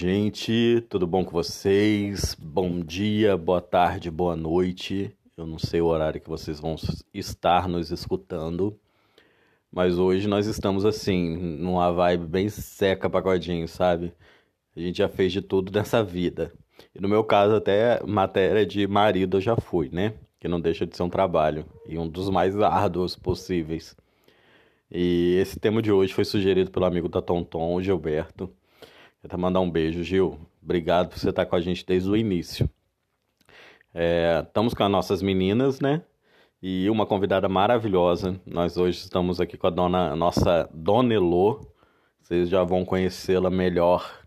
gente, tudo bom com vocês? Bom dia, boa tarde, boa noite. Eu não sei o horário que vocês vão estar nos escutando, mas hoje nós estamos assim, numa vibe bem seca, pagodinho, sabe? A gente já fez de tudo nessa vida. E no meu caso, até matéria de marido eu já fui, né? Que não deixa de ser um trabalho e um dos mais árduos possíveis. E esse tema de hoje foi sugerido pelo amigo da Tonton, o Gilberto. Quero mandar um beijo, Gil. Obrigado por você estar com a gente desde o início. É, estamos com as nossas meninas, né? E uma convidada maravilhosa. Nós hoje estamos aqui com a dona, nossa Dona Elô. Vocês já vão conhecê-la melhor.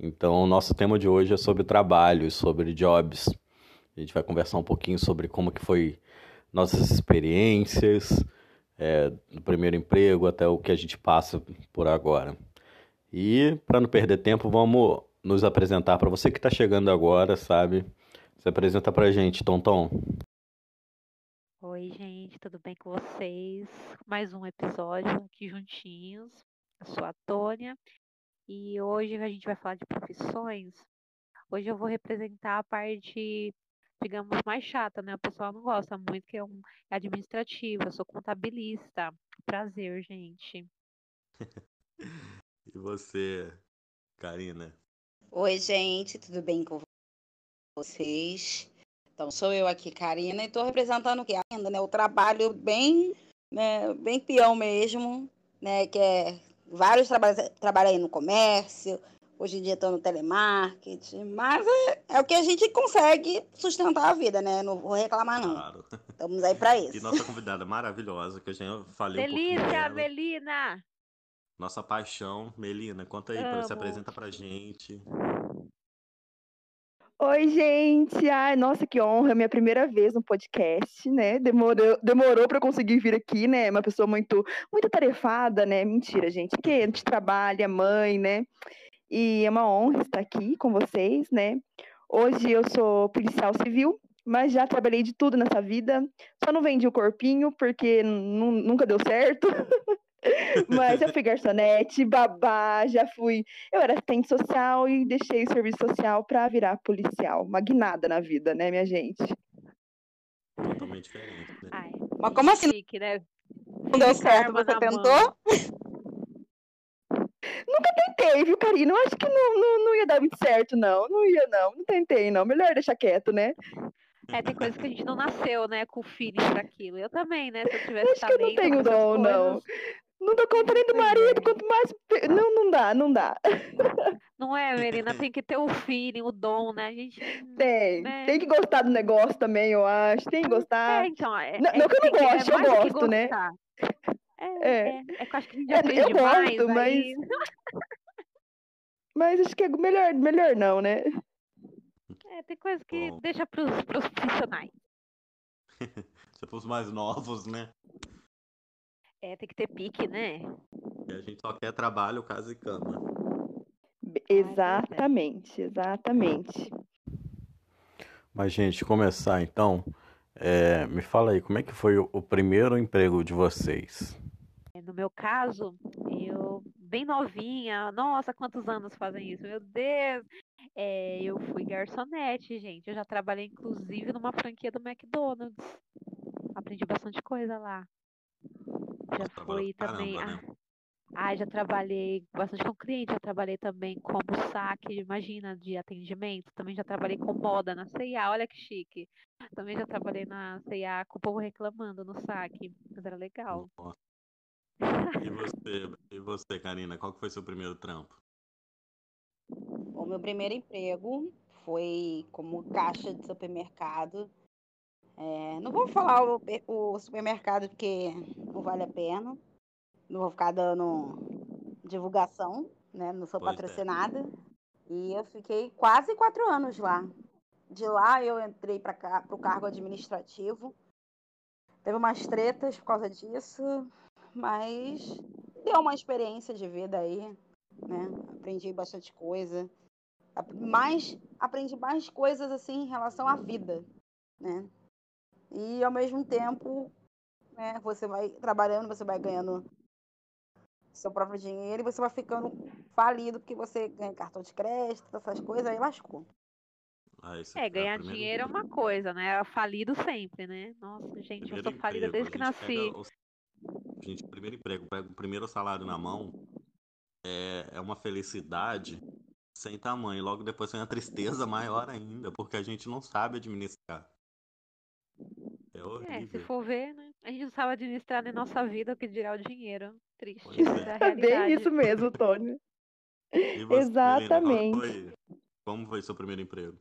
Então, o nosso tema de hoje é sobre trabalho, sobre jobs. A gente vai conversar um pouquinho sobre como que foi nossas experiências, é, do primeiro emprego até o que a gente passa por agora. E, para não perder tempo, vamos nos apresentar para você que está chegando agora, sabe? Se apresenta para a gente, Tonton. Oi, gente, tudo bem com vocês? Mais um episódio aqui juntinhos. Eu sou a Tônia e hoje a gente vai falar de profissões. Hoje eu vou representar a parte, digamos, mais chata, né? O pessoal não gosta muito, que é um é administrativo. Eu sou contabilista. Prazer, gente. E você, Karina? Oi, gente, tudo bem com vocês? Então, sou eu aqui, Karina, e estou representando o que ainda, né? O trabalho bem, né, bem peão mesmo, né? Que é vários trabalhos, trabalho aí no comércio, hoje em dia estou no telemarketing, mas é, é, o que a gente consegue sustentar a vida, né? Não vou reclamar, não. Claro. Estamos aí para isso. E nossa convidada maravilhosa, que eu já falei Delícia, um Delícia, Melina! Nossa paixão. Melina, conta aí, Amo. se apresenta pra gente. Oi, gente! Ai, nossa, que honra! Minha primeira vez no podcast, né? Demorou, demorou para conseguir vir aqui, né? Uma pessoa muito, muito tarefada, né? Mentira, gente. Que a gente trabalha, mãe, né? E é uma honra estar aqui com vocês, né? Hoje eu sou policial civil, mas já trabalhei de tudo nessa vida. Só não vendi o corpinho porque nunca deu certo. Mas já fui garçonete, babá, já fui. Eu era assistente social e deixei o serviço social para virar policial. Magnada na vida, né, minha gente? Totalmente diferente. Né? Ai, Mas como assim? Chique, né? Não deu certo, você tentou? Nunca tentei, viu, Karina? Eu acho que não, não, não ia dar muito certo, não. Não ia, não. Não tentei, não. Melhor deixar quieto, né? É, tem coisas que a gente não nasceu, né, com o feeling para aquilo. Eu também, né? Se eu tivesse Acho que eu não tenho dom, não. Não dou conta nem do marido, quanto mais. Não, não dá, não dá. Não é, Melina? Tem que ter o feeling, o dom, né? A gente. Tem. Né? Tem que gostar do negócio também, eu acho. Tem que gostar. É, então. É, não, é, não que eu não é gosto, eu gosto, né? É, é. é, é que eu acho que a gente é, aprende eu gosto, mas. mas acho que é melhor, melhor não, né? É, tem coisa que Bom. deixa pros, pros profissionais. Se fosse mais novos, né? É, tem que ter pique, né? E a gente só quer trabalho, casa e cama. Exatamente, exatamente. Mas, gente, começar então, é, me fala aí, como é que foi o, o primeiro emprego de vocês? É, no meu caso, eu, bem novinha, nossa, quantos anos fazem isso? Meu Deus! É, eu fui garçonete, gente. Eu já trabalhei, inclusive, numa franquia do McDonald's. Aprendi bastante coisa lá. Já fui também. Caramba, né? ah, já trabalhei bastante com cliente, já trabalhei também como saque, imagina, de atendimento. Também já trabalhei com moda na CIA, olha que chique. Também já trabalhei na CIA com o povo reclamando no saque, mas era legal. E você, e você, Karina, qual que foi seu primeiro trampo? O meu primeiro emprego foi como caixa de supermercado é, não vou falar o, o, supermercado porque não vale a pena. Não vou ficar dando divulgação, né? Não sou pois é. patrocinada. É. E eu fiquei quase quatro anos lá. De lá eu entrei para o cargo administrativo. Teve umas tretas por causa disso, mas deu uma experiência de vida aí, né? Aprendi bastante coisa. Mais, aprendi mais coisas assim em relação à vida, né? E ao mesmo tempo, né, você vai trabalhando, você vai ganhando seu próprio dinheiro e você vai ficando falido porque você ganha cartão de crédito, essas coisas, aí lascou. Ah, É, a ganhar primeira- dinheiro é uma coisa, né? Falido sempre, né? Nossa, gente, eu primeiro sou falida emprego, desde que nasci. o- Gente, primeiro emprego, pega o primeiro salário na mão, é, é uma felicidade sem tamanho. Logo depois vem a tristeza maior ainda, porque a gente não sabe administrar. É É, se horrível. for ver, né? A gente não sabe administrar nem nossa vida, o que dirá o dinheiro. Triste, é. é bem isso mesmo. E você, Exatamente. foi- como foi seu primeiro emprego?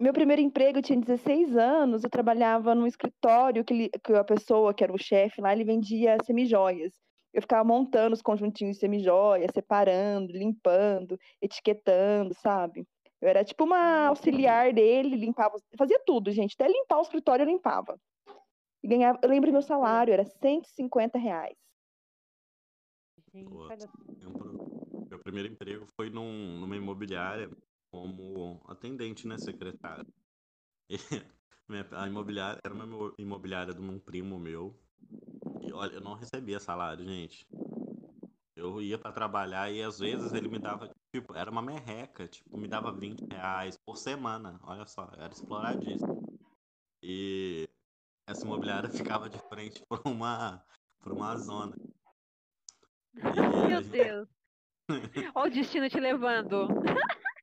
Meu primeiro emprego, eu tinha 16 anos, eu trabalhava num escritório que, que a pessoa, que era o chefe lá, ele vendia semijoias. Eu ficava montando os conjuntinhos de semijoias, separando, limpando, etiquetando, sabe? Eu era tipo uma auxiliar dele, limpava, fazia tudo, gente. Até limpar o escritório eu limpava. E ganhava, eu lembro meu salário, era 150 reais. Gente, Pô. Lembro- Meu primeiro emprego foi num, numa imobiliária como atendente, né, secretário. E minha- a imobiliária era uma imo- imobiliária de um primo meu. E olha, eu não recebia salário, gente. Eu ia pra trabalhar e às vezes ele me dava, tipo, era uma merreca, tipo, me dava 20 reais por semana. Olha só, era exploradíssimo. E essa imobiliária ficava de frente por uma, por uma zona. E a Meu gente- Deus. Olha o destino te levando.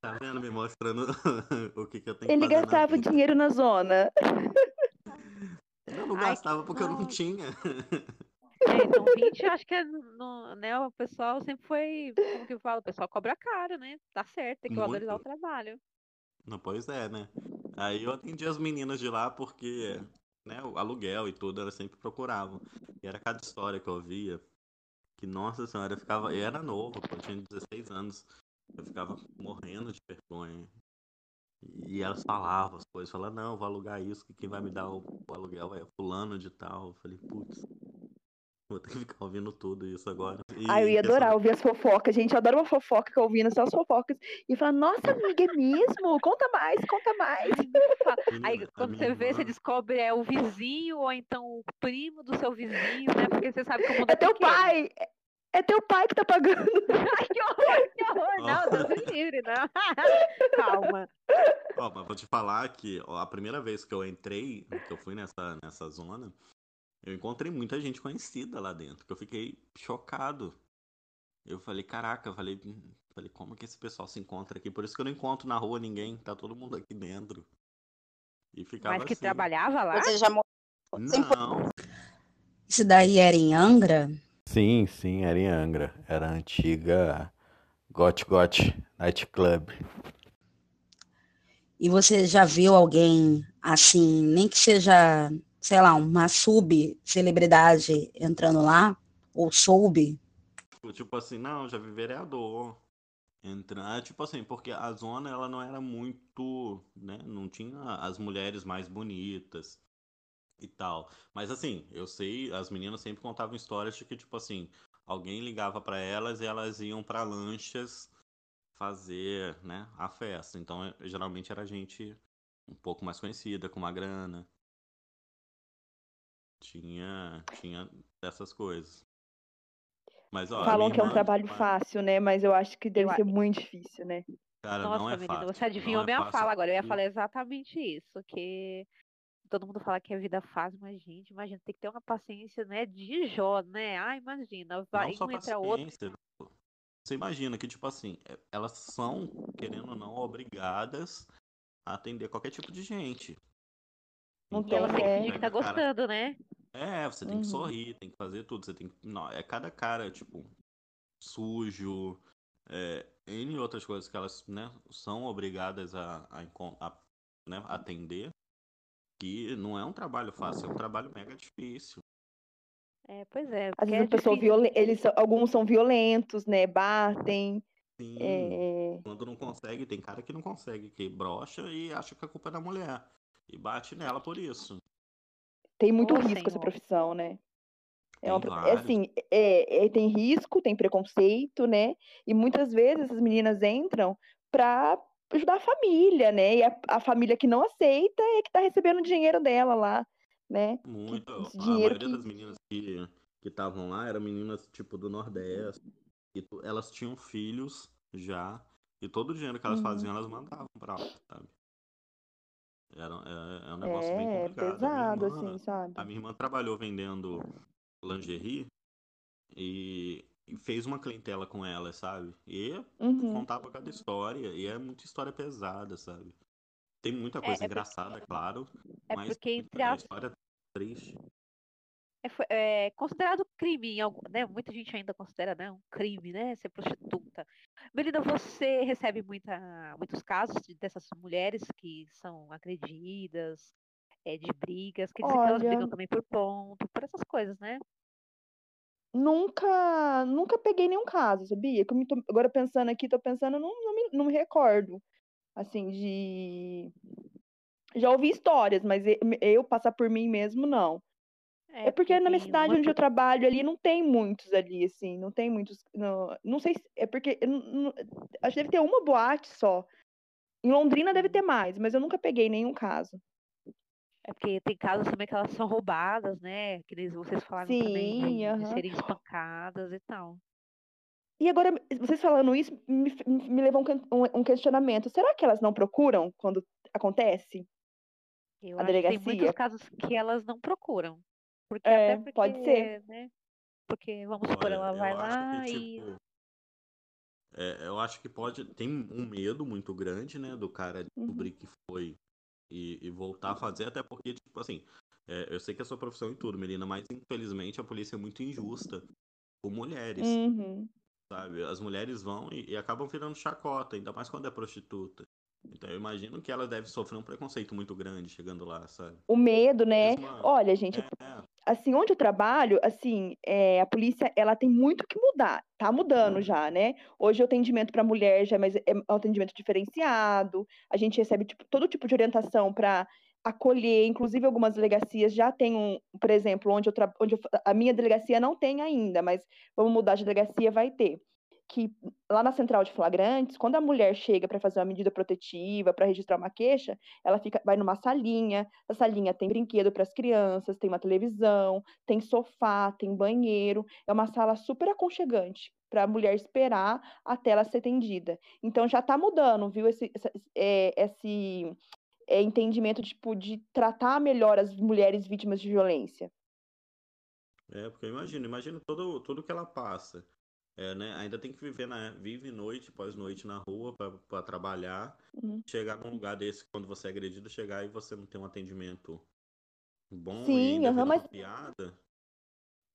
Tá vendo? Me mostrando o que, que eu tenho que Ele fazer na gastava vida. dinheiro na zona. Eu não Ai, que gastava porque eu não tinha. É, então 20, eu acho que é no, né, o pessoal sempre foi, como que eu falo, o pessoal cobra caro, né? Tá certo, tem que valorizar o Muito. trabalho. Não, pois é, né? Aí eu atendi as meninas de lá porque, né, o aluguel e tudo, elas sempre procuravam. E era cada história que eu via que, nossa senhora, eu ficava. Eu era novo, eu tinha 16 anos. Eu ficava morrendo de vergonha. E elas falavam as coisas, falavam, não, vou alugar isso, que quem vai me dar o, o aluguel é fulano de tal. Eu falei, putz, vou ter que ficar ouvindo tudo isso agora. E Ah, eu ia adorar ouvir as fofocas, gente. Eu adoro uma fofoca ficar ouvindo só as fofocas e falar, nossa, amiga, é mesmo? Conta mais, conta mais. Aí Menina, a quando você vê, você irmã- descobre é o vizinho ou então o primo do seu vizinho, né? Porque você sabe que o mundo é, É teu pequeno. pai! É teu pai que tá pagando. Ai, que horror, que horror. Não, Deus me livre, não. Calma. Ó, mas vou te falar que ó, a primeira vez que eu entrei, que eu fui nessa, nessa zona, eu encontrei muita gente conhecida lá dentro, que eu fiquei chocado. Eu falei, caraca, eu falei, hum, falei, como que esse pessoal se encontra aqui? Por isso que eu não encontro na rua ninguém, tá todo mundo aqui dentro. E ficava Mas que assim. trabalhava lá? Você já morou Não, Isso daí era em Angra? Sim, sim, era em Angra. Era a antiga Got Got Night Club. E você já viu alguém assim, nem que seja, sei lá, uma sub-celebridade entrando lá? Ou soube? Tipo assim, não, já vi vereador. Entrar, tipo assim, porque a zona ela não era muito, né? Não tinha as mulheres mais bonitas e tal. Mas assim, eu sei, as meninas sempre contavam histórias de que, tipo assim, alguém ligava pra elas e elas iam pra lanchas fazer, né, a festa. Então, geralmente era gente um pouco mais conhecida, com uma grana. Tinha, tinha dessas coisas. Mas, ó, Falam que é um irmã, trabalho tipo, fácil, né? Mas eu acho que deve Eu ser muito difícil, né? Cara, Nossa, não é menina, fácil. você adivinhou é minha fácil. fala agora. Eu ia falar exatamente isso, que todo mundo fala que a vida fácil, mas, gente, imagina, tem que ter uma paciência, né, de Jó, né? Ah, imagina, vai Não só um entra outro. paciência. Você imagina que, tipo assim, é- elas são, querendo ou não, obrigadas a atender qualquer tipo de gente. Não E ela tem, que é. fingir que tá gostando, né? É, você tem que Uhum. sorrir, tem que fazer tudo. Você tem que. Não, é cada cara, tipo, sujo, é, N outras coisas que elas, né, são obrigadas a, a, a, né, atender. Que não é um trabalho fácil, é um trabalho mega difícil. É, pois é. Às vezes é a pessoa violen- eles são- alguns são violentos, né? Batem. Sim. é, Quando não consegue, tem cara que não consegue, que brocha e acha que a culpa é da mulher. E bate nela por isso. Tem muito Ô, risco essa Senhor. profissão, né? É uma, é assim, é, é- tem risco, tem preconceito, né? E muitas vezes essas meninas entram para ajudar a família, né? E a, a família que não aceita é que tá recebendo o dinheiro dela lá, né? Muito. esse A maioria que- das meninas que, que estavam lá eram meninas tipo do Nordeste. E elas tinham filhos já. E todo o dinheiro que elas Uhum. faziam, elas mandavam pra lá, sabe? Era, é, é um negócio bem É, complicado. A minha pesado, irmã- assim, sabe? A minha irmã trabalhou vendendo lingerie e, e fez uma clientela com ela, sabe? E Uhum. contava cada história. E é muita história pesada, sabe? Tem muita É, coisa é engraçada, porque- claro. É mas porque, entre aspas, história triste. É, é considerado crime, em algum, né? Muita gente ainda considera, né, um crime, né? Ser prostituta. Melina, você recebe muita, muitos casos de- dessas mulheres que são agredidas, é, de brigas, que dizem que elas Olha- brigam também por ponto, por essas coisas, né? Nunca, nunca peguei nenhum caso, sabia? Que eu tô- agora pensando aqui, tô pensando, não, não, me, não me recordo, assim, de... Já ouvi histórias, mas e- eu passar por mim mesmo, não. É porque na minha cidade uma onde eu trabalho ali não tem muitos ali, assim, não tem muitos. Não, não sei se. É porque. não- acho que deve ter uma boate só. Em Londrina deve ter mais, mas eu nunca peguei nenhum caso. É porque tem casos também que elas são roubadas, né? Que vocês falaram também de, Sim, de serem espancadas e tal. E agora, vocês falando isso, me, me levou um, um- questionamento. Será que elas não procuram quando acontece? Eu A acho que tem muitos delegacia? casos que elas não procuram. Porque É, até porque, pode ser. né? Porque, vamos supor, Olha, ela vai eu lá acho que, e. tipo, é, eu acho que pode. Tem um medo muito grande, né, do cara Uhum. descobrir que foi e, e voltar a fazer, até porque, tipo assim, é, eu sei que é sua profissão e tudo, Melina, mas infelizmente a polícia é muito injusta com mulheres, Uhum. sabe? As mulheres vão e, e acabam virando chacota, ainda mais quando é prostituta. Então eu imagino que ela deve sofrer um preconceito muito grande chegando lá, sabe? O medo, né? Olha, gente, É, assim, onde eu trabalho, assim, é, a polícia, ela tem muito que mudar. Tá mudando já, né? Hoje o atendimento para mulher já é, mais, é um atendimento diferenciado. A gente recebe tipo, todo tipo de orientação para acolher. Inclusive, algumas delegacias já têm um, por exemplo, onde, eu, tra- onde eu a minha delegacia não tem ainda, mas vamos mudar de delegacia, vai ter. Que lá na central de flagrantes, quando a mulher chega para fazer uma medida protetiva, para registrar uma queixa, ela fica, vai numa salinha. A salinha tem brinquedo para as crianças, tem uma televisão, tem sofá, tem banheiro. É uma sala super aconchegante para a mulher esperar até ela ser atendida. Então já está mudando, viu? Esse, essa- é, esse é, entendimento tipo, de tratar melhor as mulheres vítimas de violência. É, porque eu imagino, imagino todo, tudo que ela passa. É, né? Ainda tem que viver na, vive noite após noite na rua para trabalhar. Uhum. Chegar num lugar desse, quando você é agredido, chegar e você não ter um atendimento bom Sim, e vira mas- uma piada.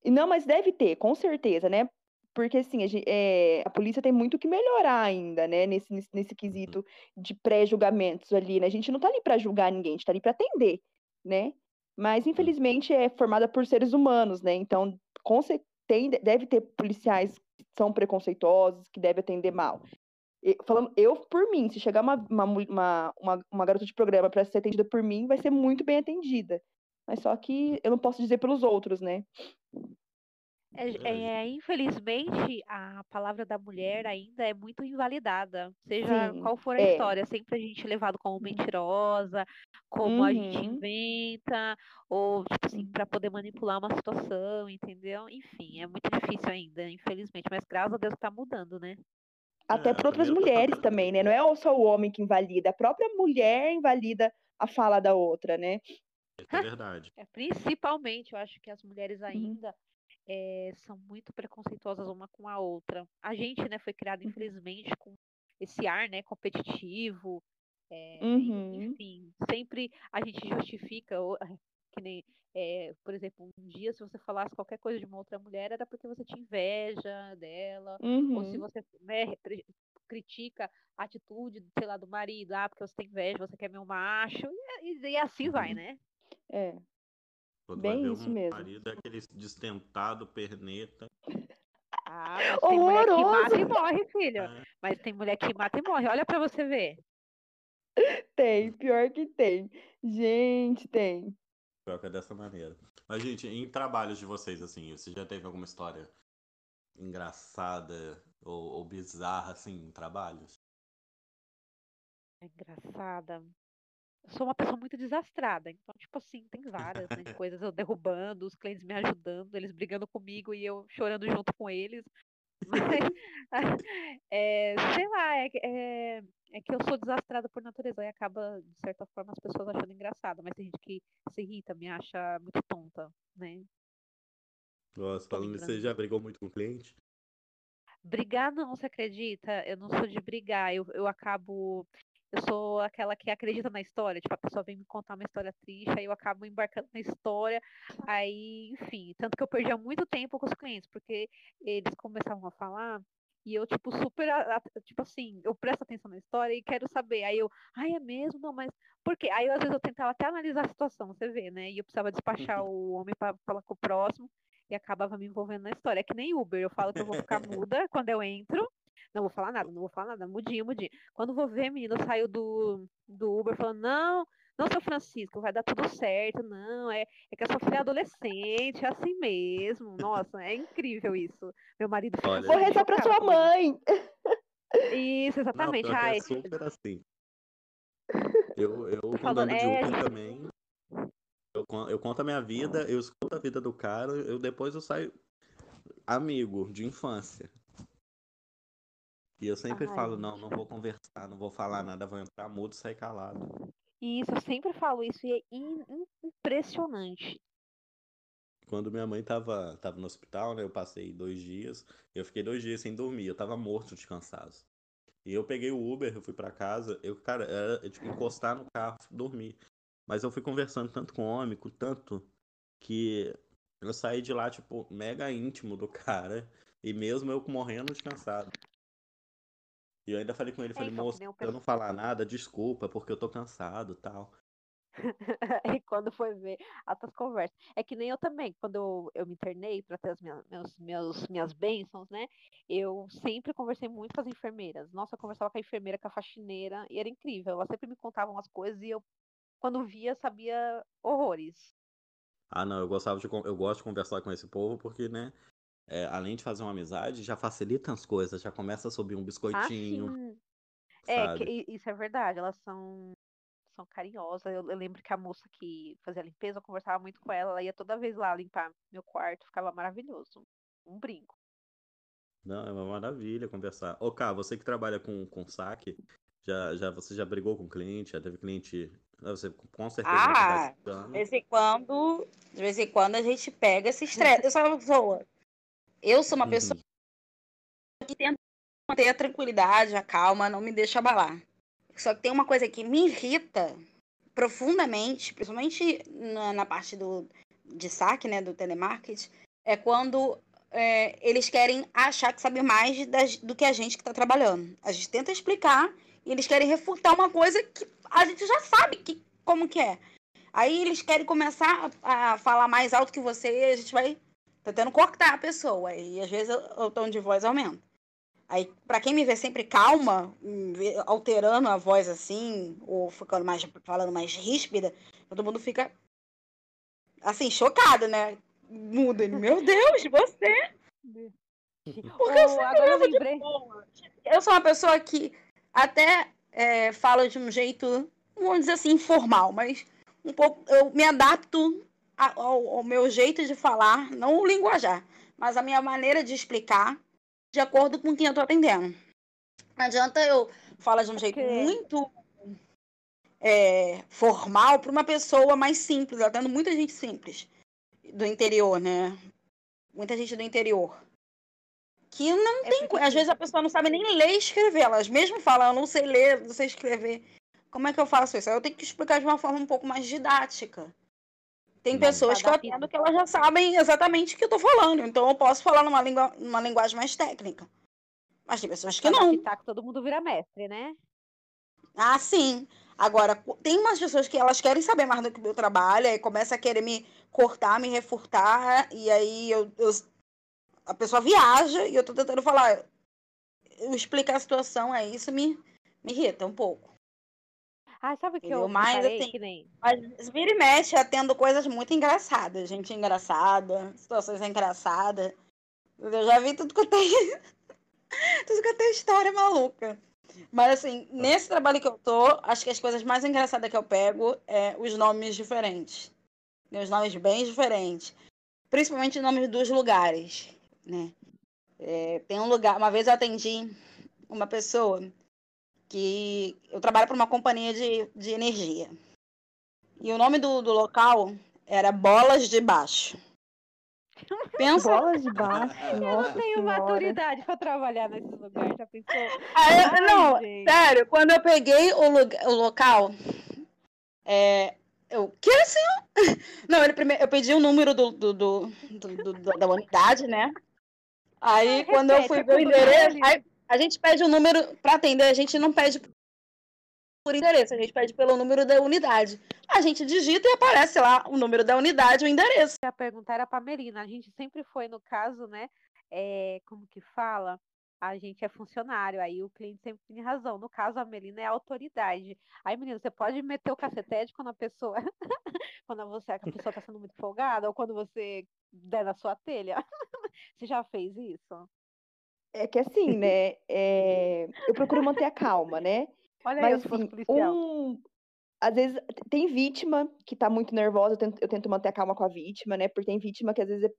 Não, mas deve ter, com certeza, né? Porque assim, a, gen- é, a polícia tem muito que melhorar ainda, né? Nesse, nesse, nesse quesito de pré-julgamentos ali, né? A gente não tá ali para julgar ninguém, a gente tá ali para atender, né? Mas infelizmente é formada por seres humanos, né? Então, com tem, deve ter policiais são preconceituosos, que devem atender mal. E, falando, eu, por mim, se chegar uma, uma, uma, uma, uma garota de programa para ser atendida por mim, vai ser muito bem atendida. Mas só que eu não posso dizer pelos outros, né? É, é, infelizmente, a palavra da mulher ainda é muito invalidada. Seja Sim, qual for a é. história, sempre a gente é levado como mentirosa, como a gente Uhum. inventa, ou tipo assim, Uhum. para poder manipular uma situação, entendeu? Enfim, é muito difícil ainda, infelizmente, mas graças a Deus que tá mudando, né? Até É, por outras pra mulheres também, né? Não é só o homem que invalida, a própria mulher invalida a fala da outra, né? Isso é verdade. É, principalmente, eu acho que as mulheres Uhum. Eh, são muito preconceituosas uma com a outra. A gente, né, foi criado, Uhum. infelizmente, com esse ar, né, competitivo. e- Uhum. enfim, sempre a gente justifica, que nem, eh, por exemplo, um dia se você falasse qualquer coisa de uma outra mulher, era porque você tinha inveja dela, ou se Uhum. você, né, critica a atitude, sei lá, do marido, ah, porque você tem inveja, você quer um macho, e, e- e assim vai, Uhum. né? É. Quando Bem vai ver isso um mesmo. marido é aquele destentado, perneta. Ah, mas tem mulher que mata e morre, filha. É, Mas tem mulher que mata e morre. Olha pra você ver. Tem, pior que tem. Gente, tem. pior que é dessa maneira. Mas, gente, em trabalhos de vocês, assim, você já teve alguma história engraçada ou, ou bizarra, assim, em trabalhos? Engraçada. Sou uma pessoa muito desastrada. Então, tipo assim, tem várias né, coisas eu derrubando, os clientes me ajudando, eles brigando comigo e eu chorando junto com eles. Mas, é, sei lá, é, é, é, que eu sou desastrada por natureza e acaba, de certa forma, as pessoas achando engraçado, mas tem gente que se irrita, me acha muito tonta, né? Nossa, falando nisso, você já brigou muito com o cliente? Brigar não, você acredita? Eu não sou de brigar, eu, eu acabo eu sou aquela que acredita na história, tipo, a pessoa vem me contar uma história triste, aí eu acabo embarcando na história, aí, enfim, tanto que eu perdia muito tempo com os clientes, porque eles começavam a falar e eu, tipo, super, tipo assim, eu presto atenção na história e quero saber. Aí eu, ai, é mesmo? Não, mas por quê? Aí, às vezes, eu tentava até analisar a situação, você vê, né? E eu precisava despachar uhum. o homem para falar com o próximo e acabava me envolvendo na história. É que nem Uber, eu falo que eu vou ficar muda quando eu entro, não vou falar nada, não vou falar nada, mudinho, mudinho. Quando vou ver, menino, eu saio do, do Uber falando, não, não, seu Francisco, vai dar tudo certo, não, é, é que a sua filha é adolescente, é assim mesmo. Nossa, é incrível isso. Meu marido fica Vou rezar pra sua mãe. Isso, exatamente. Não, Ai, é super assim. Eu, eu quando falando, ando de é... Uber também, eu, eu conto a minha vida, eu escuto a vida do cara, eu depois eu saio amigo de infância. E eu sempre Ai, falo, não, não vou conversar, não vou falar nada, vou entrar mudo e sair calado. Isso, eu sempre falo isso e é impressionante. Quando minha mãe tava, tava no hospital, né, eu passei dois dias, eu fiquei dois dias sem dormir, eu tava morto de cansaço. E eu peguei o Uber, eu fui para casa, eu, cara, era tipo encostar no carro, dormir. Mas eu fui conversando tanto com o homem, com tanto, que eu saí de lá, tipo, mega íntimo do cara, e mesmo eu morrendo de cansado. E eu ainda falei com ele, falei, então, moço, eu não falar nada, desculpa, porque eu tô cansado tal. e quando foi ver altas conversas. É que nem eu também, quando eu, eu me internei para ter as minhas, meus, meus, minhas bênçãos, né? Eu sempre conversei muito com as enfermeiras. Nossa, eu conversava com a enfermeira, com a faxineira, e era incrível. Elas sempre me contavam as coisas e eu, quando via, sabia horrores. Ah, não, eu gostava de eu gosto de conversar com esse povo porque, né, é, além de fazer uma amizade, já facilita as coisas, já começa a subir um biscoitinho. Ah, sim. É, que, isso é verdade, elas são, são carinhosas. Eu, eu, lembro que a moça que fazia a limpeza, eu conversava muito com ela, ela ia toda vez lá limpar meu quarto, ficava maravilhoso. Um brinco. Não, é uma maravilha conversar. Ô, Cá, você que trabalha com, com saque, já, já, você já brigou com cliente? Já teve cliente. Você com certeza ah, de vez em quando, de vez em quando a gente pega esse estresse. Eu sou uma pessoa eu sou uma uhum. pessoa que tenta manter a tranquilidade, a calma, não me deixa abalar. Só que tem uma coisa que me irrita profundamente, principalmente na, na parte do, de saque, né, do telemarketing, é quando é, eles querem achar que sabe mais das, do que a gente que está trabalhando. A gente tenta explicar e eles querem refutar uma coisa que a gente já sabe que, como que é. Aí eles querem começar a, a falar mais alto que você e a gente vai tentando cortar a pessoa. E às vezes o tom de voz aumenta. Aí, para quem me vê sempre calma, alterando a voz assim, ou ficando mais, falando mais ríspida, todo mundo fica assim, chocado, né? Muda. Meu Deus, você! Porque eu agora eu lembrei. Eu sou uma pessoa que até é, fala de um jeito, vamos dizer assim, informal, mas um pouco eu me adapto ao meu jeito de falar, não o linguajar, mas a minha maneira de explicar de acordo com quem eu tô atendendo. Não adianta eu falar de um jeito okay. muito é, formal para uma pessoa mais simples. Eu atendo muita gente simples do interior, né? Muita gente do interior. Que não é tem. Às vezes a pessoa não sabe nem ler e escrever. Elas mesmo falam, eu não sei ler, não sei escrever. Como é que eu faço isso? Eu tenho que explicar de uma forma um pouco mais didática. Tem pessoas que eu atendo que elas já sabem exatamente o que eu tô falando. Então eu posso falar numa, língua, numa linguagem mais técnica. Mas tem pessoas que não. Que todo mundo vira mestre, né? Ah, sim. Agora, tem umas pessoas que elas querem saber mais do que o meu trabalho, e começa a querer me cortar, me refurtar, e aí eu, eu, a pessoa viaja e eu tô tentando falar. Eu explicar a situação, é isso me, me irrita um pouco. Ah, sabe o que eu mais assim, que nem... Mas vira e mexe atendo coisas muito engraçadas. Gente engraçada, situações engraçadas. Eu já vi tudo que eu tenho. tudo que eu tenho história maluca. Mas assim, nesse trabalho que eu tô, acho que as coisas mais engraçadas que eu pego é os nomes diferentes. Né, os nomes bem diferentes. Principalmente os nomes dos lugares, né? É, tem um lugar, uma vez eu atendi uma pessoa que eu trabalho para uma companhia de, de energia. E o nome do, do local era Bolas de Baixo. Pensa... Bolas de baixo. Eu não tenho senhora. maturidade para trabalhar nesse lugar, já pensou? Aí, Ai, não, gente. sério, quando eu peguei o, lugar, o local, é, eu, que assim? Não, ele primeiro, eu pedi o número do, do, do, do, do da unidade, né? Aí, quando eu fui ver o endereço, aí, a gente pede o número para atender, a gente não pede por endereço, a gente pede pelo número da unidade. A gente digita e aparece lá o número da unidade, o endereço. A pergunta era para Melina. A gente sempre foi no caso, né? É, como que fala? A gente é funcionário, aí o cliente sempre tem razão. No caso, a Melina é a autoridade. Aí, menina, você pode meter o cacetete quando a pessoa. quando você, a pessoa está sendo muito folgada, ou quando você der na sua telha. você já fez isso? É que assim, né? É... Eu procuro manter a calma, né? Olha Mas, aí, assim, um... Às vezes tem vítima que tá muito nervosa, eu tento, eu tento, manter a calma com a vítima, né? Porque tem vítima que às vezes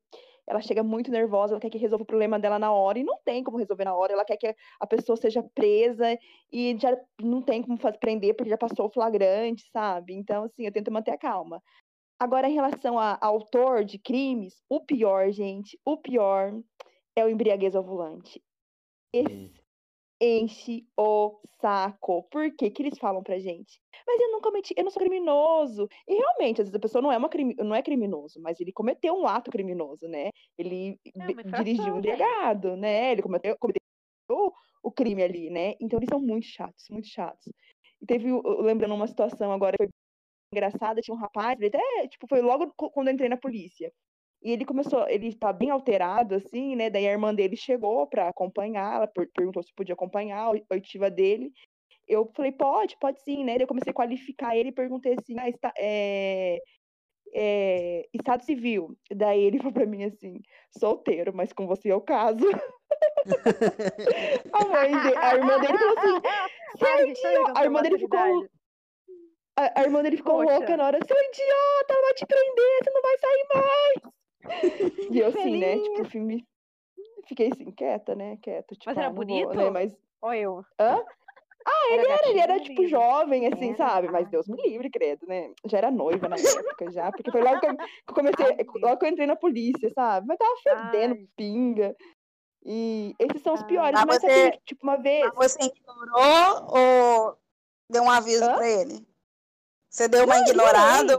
ela chega muito nervosa, ela quer que resolva o problema dela na hora, e não tem como resolver na hora, ela quer que a pessoa seja presa e já não tem como fazer prender porque já passou o flagrante, sabe? Então, assim, eu tento manter a calma. Agora, em relação a, a autor de crimes, o pior, gente, o pior é o embriaguez ao volante. Esse enche o saco. Por quê? que eles falam pra gente? Mas eu não cometi, eu não sou criminoso. E realmente, às vezes a pessoa não é, uma crime, não é criminoso, mas ele cometeu um ato criminoso, né? Ele é dirigiu embriagado, né? Ele cometeu, cometeu o crime ali, né? Então eles são muito chatos, muito chatos. E teve, lembrando uma situação agora, foi engraçada, tinha um rapaz, ele até, tipo, foi logo quando eu entrei na polícia. E ele começou, ele tá bem alterado, assim, né? Daí a irmã dele chegou para acompanhar, ela perguntou se podia acompanhar a oitiva dele. Eu falei, pode, pode sim, né? Daí eu comecei a qualificar ele e perguntei assim, ah, está, é, é, estado civil. Daí ele falou pra mim assim, solteiro, mas com você eu caso. a, mãe de, a irmã dele falou assim, seu idiota! A irmã dele ficou. A, a irmã dele ficou Poxa. louca na hora, seu idiota, vai te prender, você não vai sair mais. E eu, assim, né? Tipo, o filme. Fiquei assim, quieta, né? Quieta. Tipo, mas era ah, bonito? Vou, né? Mas... Ou eu? Hã? Ah, ele era, era ele era, tipo, jovem, assim, era. sabe? Mas Deus me livre, credo, né? Já era noiva na época, já. Porque foi logo que eu comecei, Ai, logo que eu entrei na polícia, sabe? Mas tava fedendo, Ai. pinga. E esses são os piores. Mas, mas você, sabe, tipo, uma vez. Você ignorou ou deu um aviso Hã? pra ele? Você deu uma não, ignorada?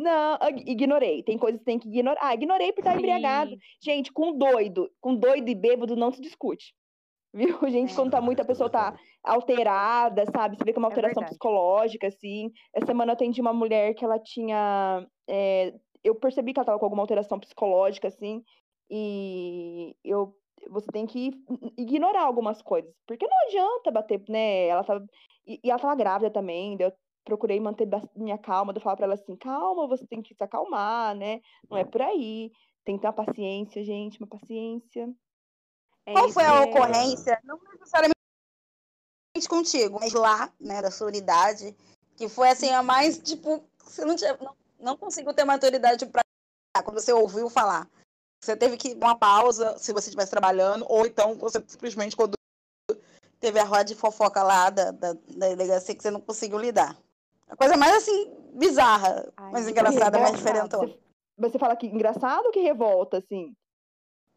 Não, ignorei. Tem coisas que tem que ignorar. Ah, ignorei por estar embriagado. Gente, com doido, com doido e bêbado não se discute. Viu, gente? É. Quando tá muito, a pessoa tá alterada, sabe? Você vê que é uma é alteração é psicológica, assim. Essa semana eu atendi uma mulher que ela tinha. É, eu percebi que ela tava com alguma alteração psicológica, assim. E eu você tem que ignorar algumas coisas. Porque não adianta bater, né? Ela tava. E, e ela tava grávida também. Eu procurei manter minha calma, de falar para ela assim, calma, você tem que se acalmar, né? Não é por aí. Tem que ter uma paciência, gente, uma paciência. É Qual foi a ocorrência? Não necessariamente contigo, mas lá, né, da sua unidade, que foi assim, a mais, tipo, você não tinha, não, não conseguiu ter maturidade para quando você ouviu falar. Você teve que uma pausa se você estivesse trabalhando, ou então você simplesmente quando teve a roda de fofoca lá da, da, da delegacia que você não conseguiu lidar. A coisa mais assim, bizarra, Ai, mais engraçada, mais diferentona. Você, fala que engraçado ou que revolta, assim?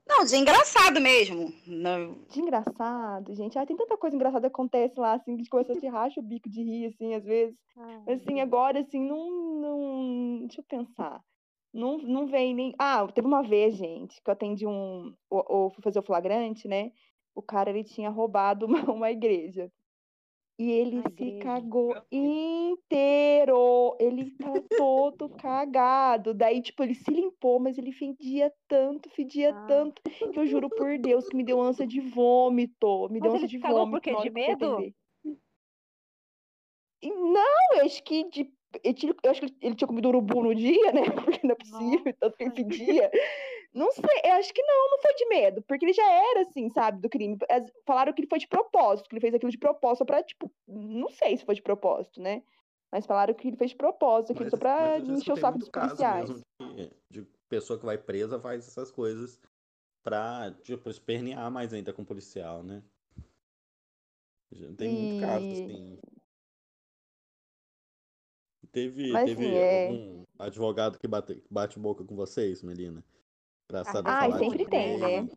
Não, de engraçado mesmo. Não. De engraçado, gente. Ah, tem tanta coisa engraçada que acontece lá, assim, que começa a te racha o bico de rir, assim, às vezes. Ai, Mas, assim, agora, assim, não, não. Deixa eu pensar. Não, não vem nem. Ah, teve uma vez, gente, que eu atendi um. Ou, ou fui fazer o flagrante, né? O cara, ele tinha roubado uma, uma igreja. E ele Ai, se cagou inteiro. Ele tá todo cagado. Daí, tipo, ele se limpou, mas ele fedia tanto, fedia ah. tanto, que eu juro por Deus que me deu ânsia de vômito. Me mas deu ânsia de cagou vômito. Por quê? De medo? Não, eu acho que de eu acho que ele tinha comido urubu no dia, né? Porque não é possível, tanto que ele pedia. Não sei, eu acho que não, não foi de medo, porque ele já era assim, sabe, do crime. Falaram que ele foi de propósito, que ele fez aquilo de propósito pra, tipo, não sei se foi de propósito, né? Mas falaram que ele fez de propósito, aquilo Mas, só pra encher o saco dos policiais. de, de pessoa que vai presa faz essas coisas pra, tipo, espernear mais ainda com o policial, né? Já Tem muito caso, E- assim. Teve, Mas, teve assim, é- algum advogado que bate, bate boca com vocês, Melina? Pra saber Ai, falar sempre de tem, né?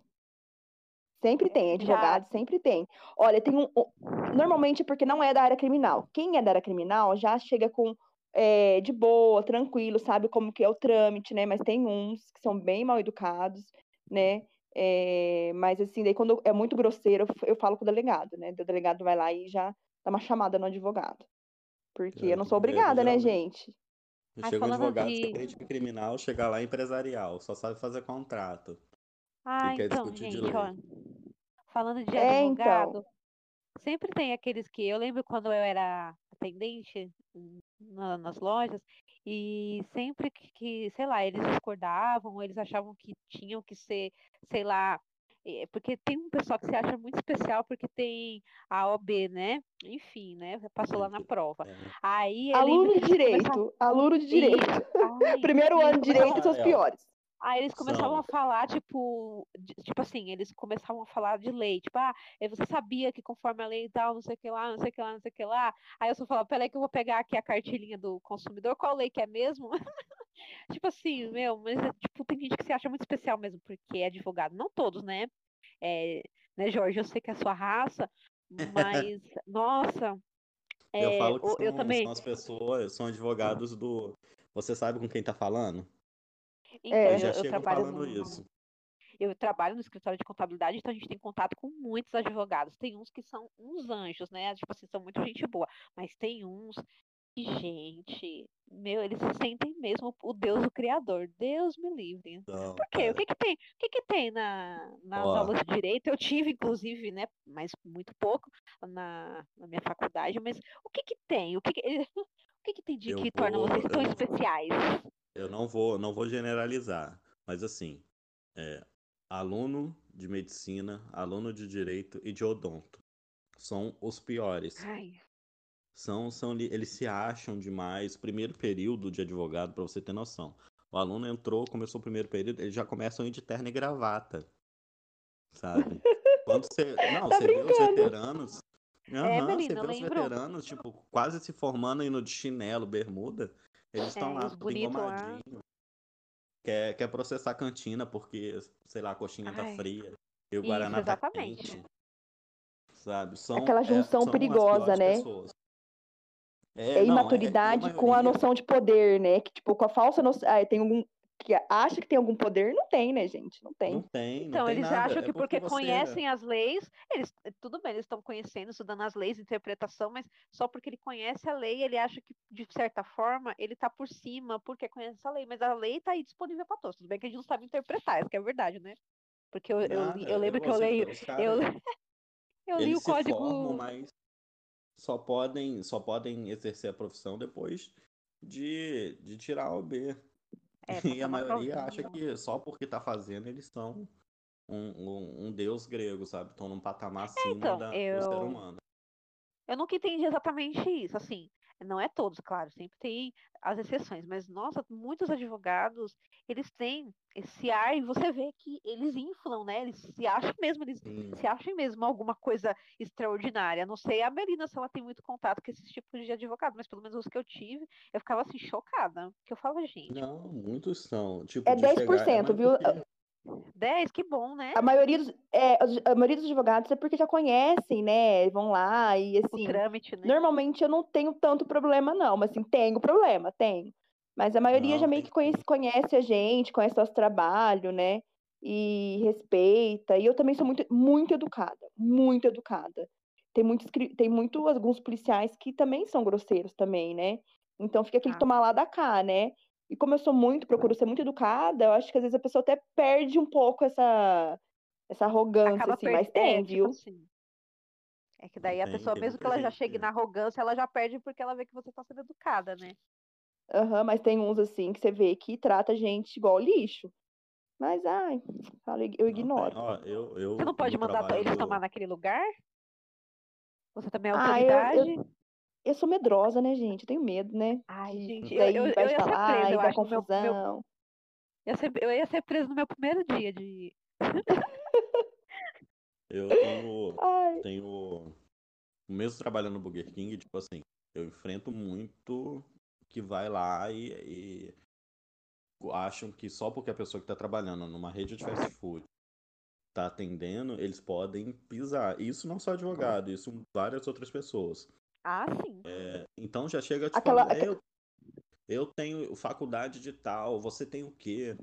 Sempre tem, Já. advogado, sempre tem. Olha, tem um. um- Normalmente porque não é da área criminal. Quem é da área criminal já chega com é, de boa, tranquilo, sabe como que é o trâmite, né? Mas tem uns que são bem mal educados, né? É, mas assim, daí quando é muito grosseiro, eu eu falo com o delegado, né? O delegado vai lá e já dá uma chamada no advogado. Porque É, eu não sou obrigada, né, gente? Ai, Chega um falando advogado de- sem crente criminal, chega lá empresarial, só sabe fazer contrato. Ah, quer então, gente, ó. Falando de É, advogado, então. sempre tem aqueles que. Eu lembro quando eu era atendente na- nas lojas, e sempre que, que, sei lá, eles discordavam, eles achavam que tinham que ser, sei lá. Eh, Porque tem um pessoal que se acha muito especial porque tem a OB, né? Enfim, né? Passou lá na prova. É. Aí Aluno de direito, aluno de direito. Ai, Primeiro ano de direito são os piores. Aí eles começavam São. a falar, tipo, de- tipo assim, eles começavam a falar de lei, tipo, ah, eh, você sabia que conforme a lei e tal, não sei o que lá, não sei o que lá, não sei o que lá. Aí eu só falava, peraí que eu vou pegar aqui a cartilhinha do consumidor, qual lei que é mesmo? Tipo assim, meu, mas tipo, tem gente que se acha muito especial mesmo, porque é advogado. Não todos, né? É, né, Jorge, eu sei que é a sua raça, mas, nossa, Eu é, falo que são, eu também. são as pessoas, são advogados do. Você sabe com quem tá falando? Então, É. eu, já eu trabalho falando no, isso. eu trabalho no escritório de contabilidade, então a gente tem contato com muitos advogados. Tem uns que são uns anjos, né? Tipo assim, são muito gente boa. Mas tem uns que, gente, meu, eles se sentem mesmo o Deus, o Criador. Deus me livre. Então, Por quê? O que que tem? O que que tem na, nas aulas de direito? Eu tive, inclusive, né? Mas muito pouco na, na minha faculdade. Mas o que que tem? O que que, o que, que tem de Eu que torna vou- vocês eu tão especiais? Eu não vou, não vou generalizar, mas assim, é, aluno de medicina, aluno de direito e de odonto são os piores. Ai, São, são, eles se acham demais. Primeiro período de advogado, para você ter noção. O aluno entrou, começou o primeiro período, eles já começam a ir de terno e gravata. Sabe? Quando você. Não, Tá você vê os brincando. veteranos. Aham, Melina, você vê os veteranos, tipo, quase se formando indo de chinelo, bermuda. Eles estão É, lá, tudo bonitos lá. engomadinho. Quer, quer processar a cantina porque, sei lá, a coxinha tá Ai. fria. E o Isso, Guaraná tá exatamente. quente. Sabe? São, Aquela é, junção são as perigosa, né? pessoas. É não, imaturidade e a com a noção de poder, né? Que, tipo, com a falsa noção. Ah, tem algum. Que acha que tem algum poder? Não tem, né, gente? Não tem. Não tem, não Então, tem eles nada. acham É que porque você- conhecem as leis, eles, tudo bem, eles estão conhecendo, estudando as leis, interpretação, mas só porque ele conhece a lei, ele acha que, de certa forma, ele está por cima, porque conhece a lei, mas a lei está aí disponível para todos. Tudo bem que a gente não sabe interpretar, isso que é verdade, né? Porque eu, eu, Nada, eu lembro é que eu você- leio, eu, eu li eles o se código. formam, mas só podem, só podem exercer a profissão depois de, de tirar a OB. É, E a na maioria acha provinha. que só porque tá fazendo eles são um, um, um deus grego, sabe? Estão num patamar acima então, da, do eu- ser humano. Eu nunca entendi exatamente isso, assim, não é todos, claro, sempre tem as exceções, mas nossa, muitos advogados, eles têm esse ar e você vê que eles inflam, né? Eles se acham mesmo, eles Sim. se acham mesmo alguma coisa extraordinária. Não sei a Melina se ela tem muito contato com esses tipos de advogado, mas pelo menos os que eu tive, eu ficava assim chocada, porque eu falava, gente, Não, muitos são. Tipo, É de chegar- 10%, mas viu? porque- 10, que bom, né? A maioria, dos, é, os- a maioria dos advogados é porque já conhecem, né? Vão lá e O assim. trâmite, né? Normalmente eu não tenho tanto problema, não, mas assim, tenho problema, tenho. Mas a maioria Não, já meio tem que conhece, conhece a gente, conhece nosso trabalho, né? E respeita. E eu também sou muito, muito educada, muito educada. Tem muitos, tem muito alguns policiais que também são grosseiros também, né? Então fica aquele Ah. tomar lá da cá, né? E como eu sou muito, procuro ser muito educada, eu acho que às vezes a pessoa até perde um pouco essa, essa arrogância, Acaba assim, mas tem, é, tipo viu? assim. É que daí a Tem, pessoa, tem mesmo que ela já chegue na arrogância, ela já perde porque ela vê que você tá sendo educada, né? Aham, mas tem uns assim que você vê que trata a gente igual lixo. Mas, ai, eu ignoro. Ó, eu, eu, Você não pode mandar trabalho eles tomar naquele lugar? Você também é Ah, eu- eu- autoridade? Eu sou medrosa, né, gente? Eu tenho medo, né? Ai, gente, eu, Daí eu, eu vai ia ser falar, presa, ai, eu acho, no meu, meu, confusão. eu, ia ser, eu ia ser presa no meu primeiro dia de. Eu tenho, Ai, tenho. Mesmo trabalhando no Burger King, tipo assim, eu enfrento muito que vai lá e, e acham que só porque a pessoa que tá trabalhando numa rede de fast food tá atendendo, eles podem pisar. Isso não só advogado, isso várias outras pessoas. Ah, sim. Então já chega tipo, Aquela- eu, eu tenho faculdade de tal, você tem o quê?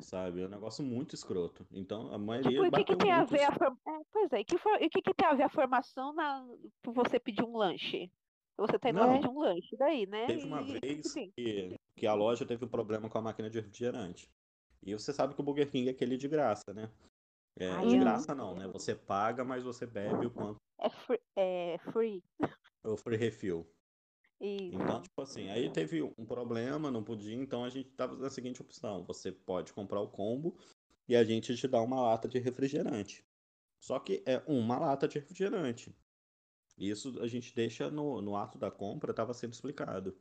Sabe? É um negócio muito escroto. Então a maioria Tipo, e o que, que tem a ver a isso. forma... pois é, e que for- e o que, que tem a ver a formação na... por você pedir um lanche? Você tá indo lá pedir um lanche, daí, né? Teve uma E- vez que, que a loja teve um problema com a máquina de refrigerante. E você sabe que o Burger King é aquele de graça, né? É, Ai, de eu- graça não, né? Você paga, mas você bebe o quanto É free, é free. O free refill. Isso. Então, tipo assim, aí teve um problema, não podia, então a gente tava na seguinte opção: você pode comprar o combo e a gente te dá uma lata de refrigerante. Só que é uma lata de refrigerante. Isso a gente deixa no, no ato da compra, estava sendo explicado.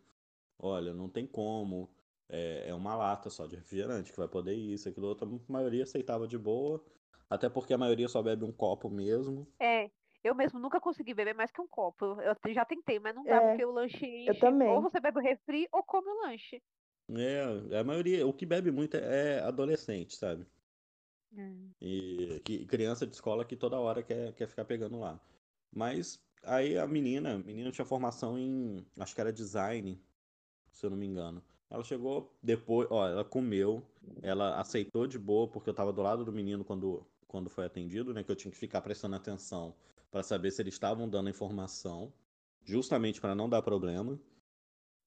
Olha, não tem como, é, é uma lata só de refrigerante que vai poder isso, aquilo outro. A maioria aceitava de boa, até porque a maioria só bebe um copo mesmo. É, eu mesmo nunca consegui beber mais que um copo. Eu já tentei, mas não dá, É, porque o lanche enche. também. Ou você bebe o refri ou come o lanche. É, a maioria, o que bebe muito é é adolescente, sabe? Hum. E que, criança de escola que toda hora quer, quer ficar pegando lá. Mas aí a menina, a menina tinha formação em, acho que era design, se eu não me engano. Ela chegou depois, ó, ela comeu, ela aceitou de boa, porque eu tava do lado do menino quando, quando foi atendido, né? Que eu tinha que ficar prestando atenção para saber se eles estavam dando informação, justamente para não dar problema.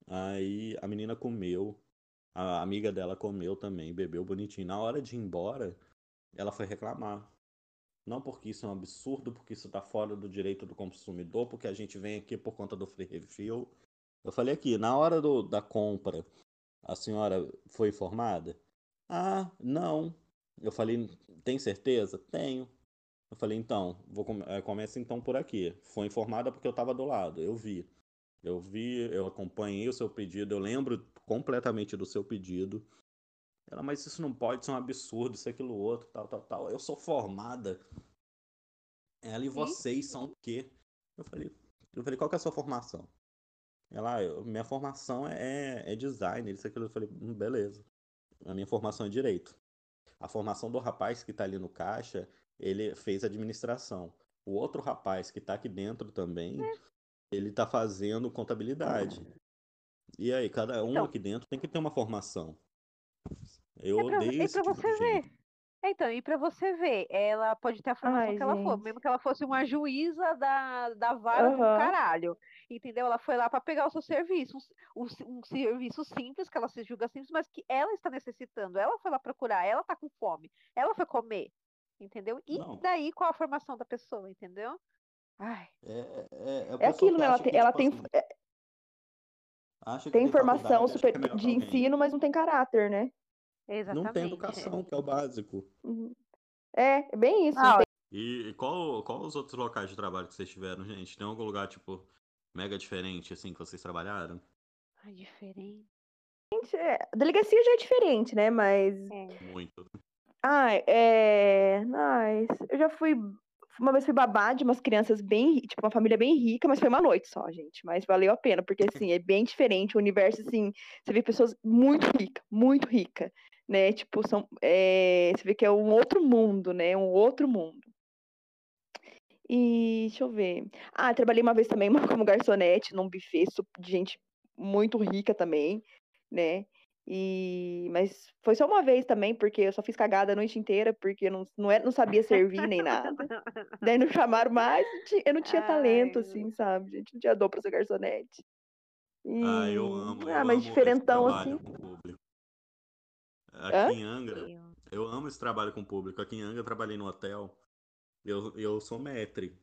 Aí a menina comeu, a amiga dela comeu também, bebeu bonitinho. Na hora de ir embora, ela foi reclamar. Não porque isso é um absurdo, porque isso está fora do direito do consumidor, porque a gente vem aqui por conta do free refill. Eu falei aqui, na hora do, da compra, a senhora foi informada? Ah, não. Eu falei, tem certeza? Tenho. Eu falei, então, vou eh, começa então por aqui. Foi informada porque eu estava do lado, eu vi. Eu vi, eu acompanhei o seu pedido, eu lembro completamente do seu pedido. Ela, mas isso não pode ser um absurdo, isso, aquilo, outro, tal, tal, tal. Eu sou formada. Ela e vocês são o quê? Eu falei, eu falei, qual que é a sua formação? Ela, "Ah, eu- minha formação é, é design, isso, aquilo. Eu falei, "Hum, beleza. A minha formação é direito. A formação do rapaz que tá ali no caixa, ele fez administração. O outro rapaz que tá aqui dentro também, ele tá fazendo contabilidade. E aí, cada um Então. aqui dentro tem que ter uma formação. Eu É pra, odeio é esse tipo de você ver. gente. É, Então, e pra você ver, ela pode ter a formação Ai, que ela for, mesmo que ela fosse uma juíza da, da vara do Aham. caralho, entendeu? Ela foi lá pra pegar o seu serviço, um, um um serviço simples, que ela se julga simples, mas que ela está necessitando, ela foi lá procurar, ela tá com fome, ela foi comer, entendeu? E Não. daí, qual a formação da pessoa, entendeu? Ai, É, é, é, é aquilo, né? Ela tem, ela tipo tem, assim, é, que tem tem formação super que é de ensino, mas não tem caráter, né? Não tem exatamente. educação, que é o básico. Uhum. É, é bem isso. Ah, tem- E, e qual, qual os outros locais de trabalho que vocês tiveram, gente? Tem algum lugar, tipo, mega diferente, assim, que vocês trabalharam? Ai, diferente. a delegacia já é diferente, né? Mas. É. Muito. Ai, é. Ai, eu já fui. Uma vez fui babá de umas crianças bem. Tipo, uma família bem rica, mas foi uma noite só, gente. Mas valeu a pena, porque, assim, é bem diferente. O universo, assim. Você vê pessoas muito ricas, muito ricas, né? Tipo, são. é, Você vê que é um outro mundo, né? Um outro mundo. E deixa eu ver. Ah, trabalhei uma vez também como garçonete num buffet de gente muito rica também, né? E mas foi só uma vez também, porque eu só fiz cagada a noite inteira, porque eu não, não, era, não sabia servir nem nada. Daí não chamaram mais, eu não tinha talento, Ai. assim, sabe, gente? Não tinha dor pra ser garçonete. Ah, eu E- amo. Ah, eu mas amo diferentão, assim. com o público. Hã? Aqui em Angra, Eu- eu amo esse trabalho com o público. Aqui em Angra eu trabalhei no hotel. Eu, eu sou maître.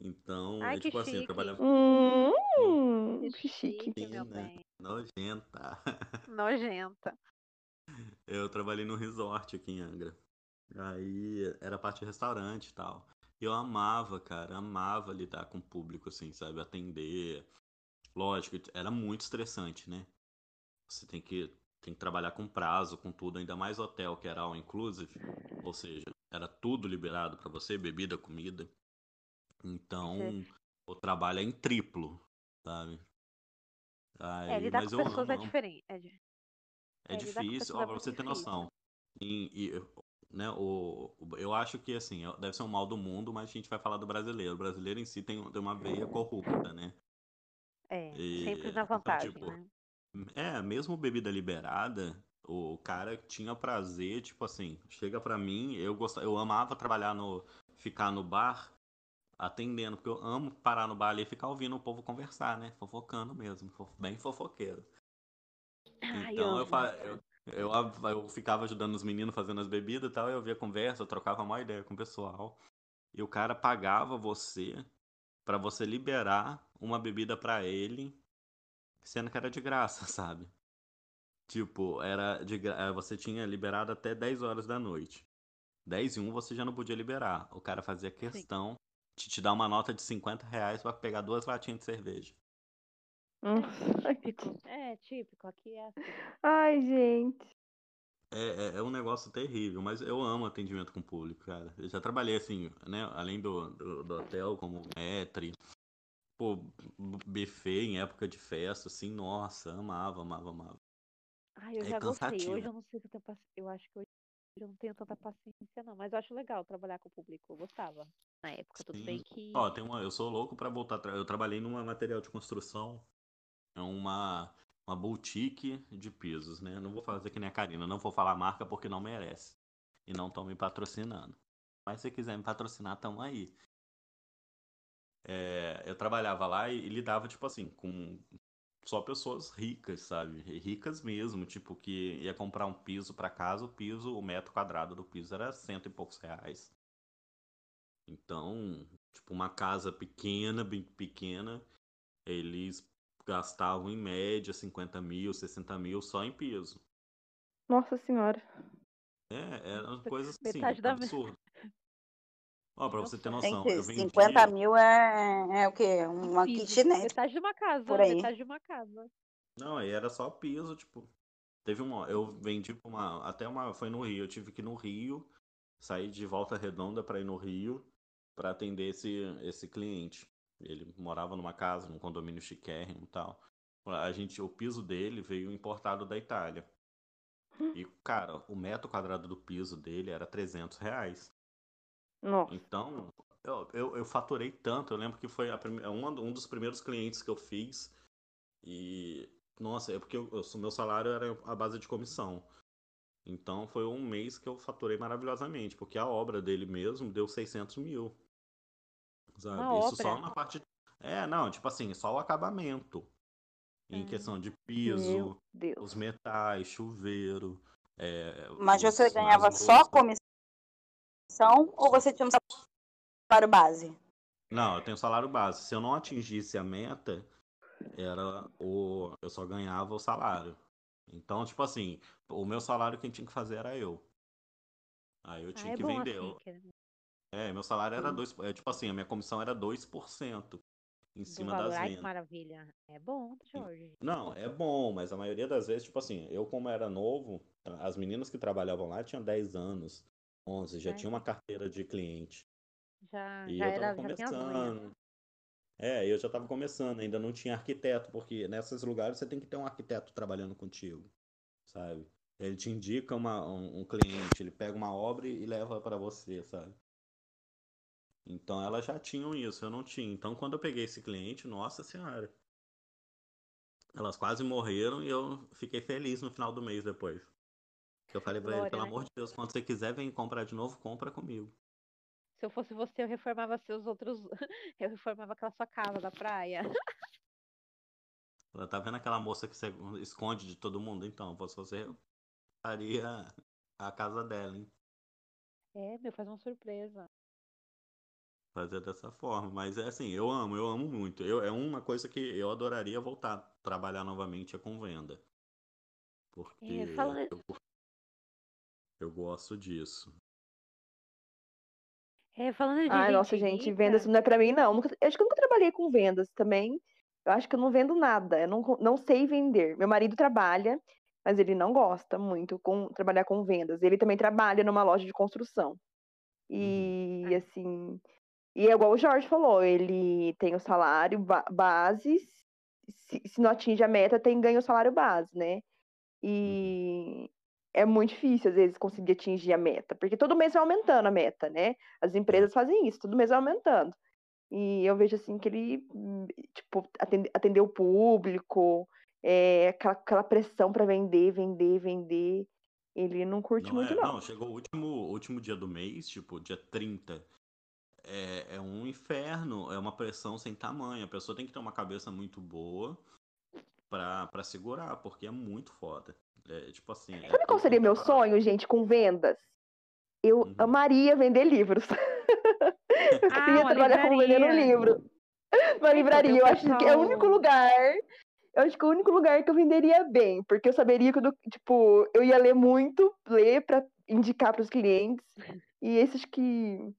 Então, Ai, é tipo assim, eu trabalhava Hum, Que que chique. meu bem. nojenta. Nojenta. Eu trabalhei no resort aqui em Angra. Aí era parte de restaurante e tal. E eu amava, cara, amava lidar com o público, assim, sabe? Atender. Lógico, era muito estressante, né? Você tem que, tem que trabalhar com prazo, com tudo, ainda mais hotel que era all inclusive. Ou seja, era tudo liberado para você, bebida, comida. Então, o trabalho é em triplo, sabe? Aí, é, lidar com pessoas amo, é diferente. É, é, é difícil, ó, pra você ter noção. E, e, né, o, eu acho que assim, deve ser um mal do mundo, mas a gente vai falar do brasileiro. O brasileiro em si tem, tem uma veia corrupta, né? É, e, sempre na então, vantagem, então, tipo, né? É, mesmo bebida liberada, o cara tinha prazer, tipo assim, chega pra mim, eu gostava, eu amava trabalhar no. ficar no bar atendendo, porque eu amo parar no bar ali e ficar ouvindo o povo conversar, né? Fofocando mesmo, bem fofoqueiro. Então eu, eu, eu, eu, ficava ajudando os meninos fazendo as bebidas e tal, eu via conversa, eu trocava uma ideia com o pessoal. E o cara pagava você para você liberar uma bebida para ele, sendo que era de graça, sabe? Tipo, era de eh, você tinha liberado até 10 horas da noite. 10 e 1 você já não podia liberar. O cara fazia questão Sim. Te dar uma nota de 50 reais pra pegar duas latinhas de cerveja. É típico. É, típico. Aqui é assim. Ai, gente. É, é, é, um negócio terrível, mas eu amo atendimento com público, cara. Eu já trabalhei assim, né? Além do, do, do hotel, como metre, pô, buffet em época de festa, assim, nossa, amava, amava, amava. Ai, eu é já cansativo. gostei. Hoje eu não sei se eu tenho paciência. Eu acho que hoje eu não tenho tanta paciência, não. Mas eu acho legal trabalhar com o público. Eu gostava. Na época, Sim. tudo bem que. Ó, tem uma. Eu sou louco para voltar. Eu trabalhei numa material de construção. É uma, uma boutique de pisos, né? Não vou fazer que nem a Karina. Não vou falar marca porque não merece. E não estão me patrocinando. Mas se quiser me patrocinar, tamo aí. É, eu trabalhava lá e, e lidava, tipo assim, com só pessoas ricas, sabe? Ricas mesmo, tipo, que ia comprar um piso para casa, o piso, o metro quadrado do piso era cento e poucos reais. Então, tipo, uma casa pequena, bem pequena, eles gastavam em média 50 mil, 60 mil só em piso. Nossa senhora. É, era uma coisa assim, absurda. Ó, pra você ter noção, eu vendi... 50 mil é, é o quê? Uma piso, kitnet. Metade de uma casa, por aí. metade de uma casa. Não, aí era só piso, tipo... Teve uma... Eu vendi uma... Até uma... Foi no Rio, eu tive que ir no Rio, sair de Volta Redonda pra ir no Rio, pra atender esse, esse cliente. Ele morava numa casa, num condomínio chiquérrimo e tal. A gente, o piso dele veio importado da Itália. E, cara, o metro quadrado do piso dele era 300 reais. Nossa. Então, eu, eu, eu, faturei tanto. Eu lembro que foi prime... um, um dos primeiros clientes que eu fiz. E, nossa, é porque o meu salário era a base de comissão. Então, foi um mês que eu faturei maravilhosamente. Porque a obra dele mesmo deu 600 mil. Sabe? Uma Isso obra. só na parte. É, não, tipo assim, só o acabamento. Em hum. questão de piso, os metais, chuveiro. É, Mas você ganhava só comissão? Ou você tinha um salário base? Não, eu tenho salário base. Se eu não atingisse a meta, era o eu só ganhava o salário. Então, tipo assim, o meu salário quem tinha que fazer era eu. Aí eu tinha ah, é que vender. Assim, é, meu salário era 2%. É, tipo assim, a minha comissão era 2% em cima das vendas. Ai, maravilha. É bom, Jorge. Não, é bom, mas a maioria das vezes, tipo assim, eu como era novo, as meninas que trabalhavam lá tinham 10 anos. 11, já é. tinha uma carteira de cliente. Já, e já eu era, começando. É, eu já estava começando, ainda não tinha arquiteto, porque nesses lugares você tem que ter um arquiteto trabalhando contigo, sabe? Ele te indica uma, um, um cliente, ele pega uma obra e leva para você, sabe? Então elas já tinham isso, eu não tinha. Então quando eu peguei esse cliente, nossa senhora. Elas quase morreram e eu fiquei feliz no final do mês depois. Eu falei pra Glória, ele, pelo né? amor de Deus, quando você quiser vir comprar de novo, compra comigo. Se eu fosse você, eu reformava seus outros. eu reformava aquela sua casa da praia. Ela tá vendo aquela moça que você esconde de todo mundo? Então, se você faria a casa dela, hein? É, meu, faz uma surpresa. Fazer dessa forma. Mas é assim, eu amo, eu amo muito. Eu, é uma coisa que eu adoraria voltar a trabalhar novamente é com venda. Porque é, falando, eu, Eu gosto disso. É, falando de Ai, gente nossa, gente, rica, vendas não é pra mim, não. Nunca- eu acho que eu nunca trabalhei com vendas também. Eu acho que eu não vendo nada. Eu não, não sei vender. Meu marido trabalha, mas ele não gosta muito com trabalhar com vendas. Ele também trabalha numa loja de construção. E Ah. assim, e é igual o Jorge falou, ele tem o salário ba- base, se, se não atinge a meta, tem ganho o salário base, né? E é muito difícil, às vezes, conseguir atingir a meta, porque todo mês vai aumentando a meta, né? As empresas fazem isso, todo mês vai aumentando. E eu vejo assim que ele, tipo, atende- atender o público, é, aquela, aquela pressão para vender, vender, vender. Ele não curte Não, muito, é, não. não, chegou o último, último dia do mês, tipo, dia 30. É, é um inferno, é uma pressão sem tamanho. A pessoa tem que ter uma cabeça muito boa pra segurar, porque é muito foda. É, tipo assim. é Sabe qual tudo seria meu sonho, gente, com vendas? Eu Uhum. amaria vender livros. eu Ah, queria trabalhar como vendendo livro. Uma livraria. Eu acho que é o único lugar. Eu acho que é o único lugar que eu venderia bem, porque eu saberia que, eu, tipo, eu ia ler muito, ler pra indicar pros clientes. E esse acho que.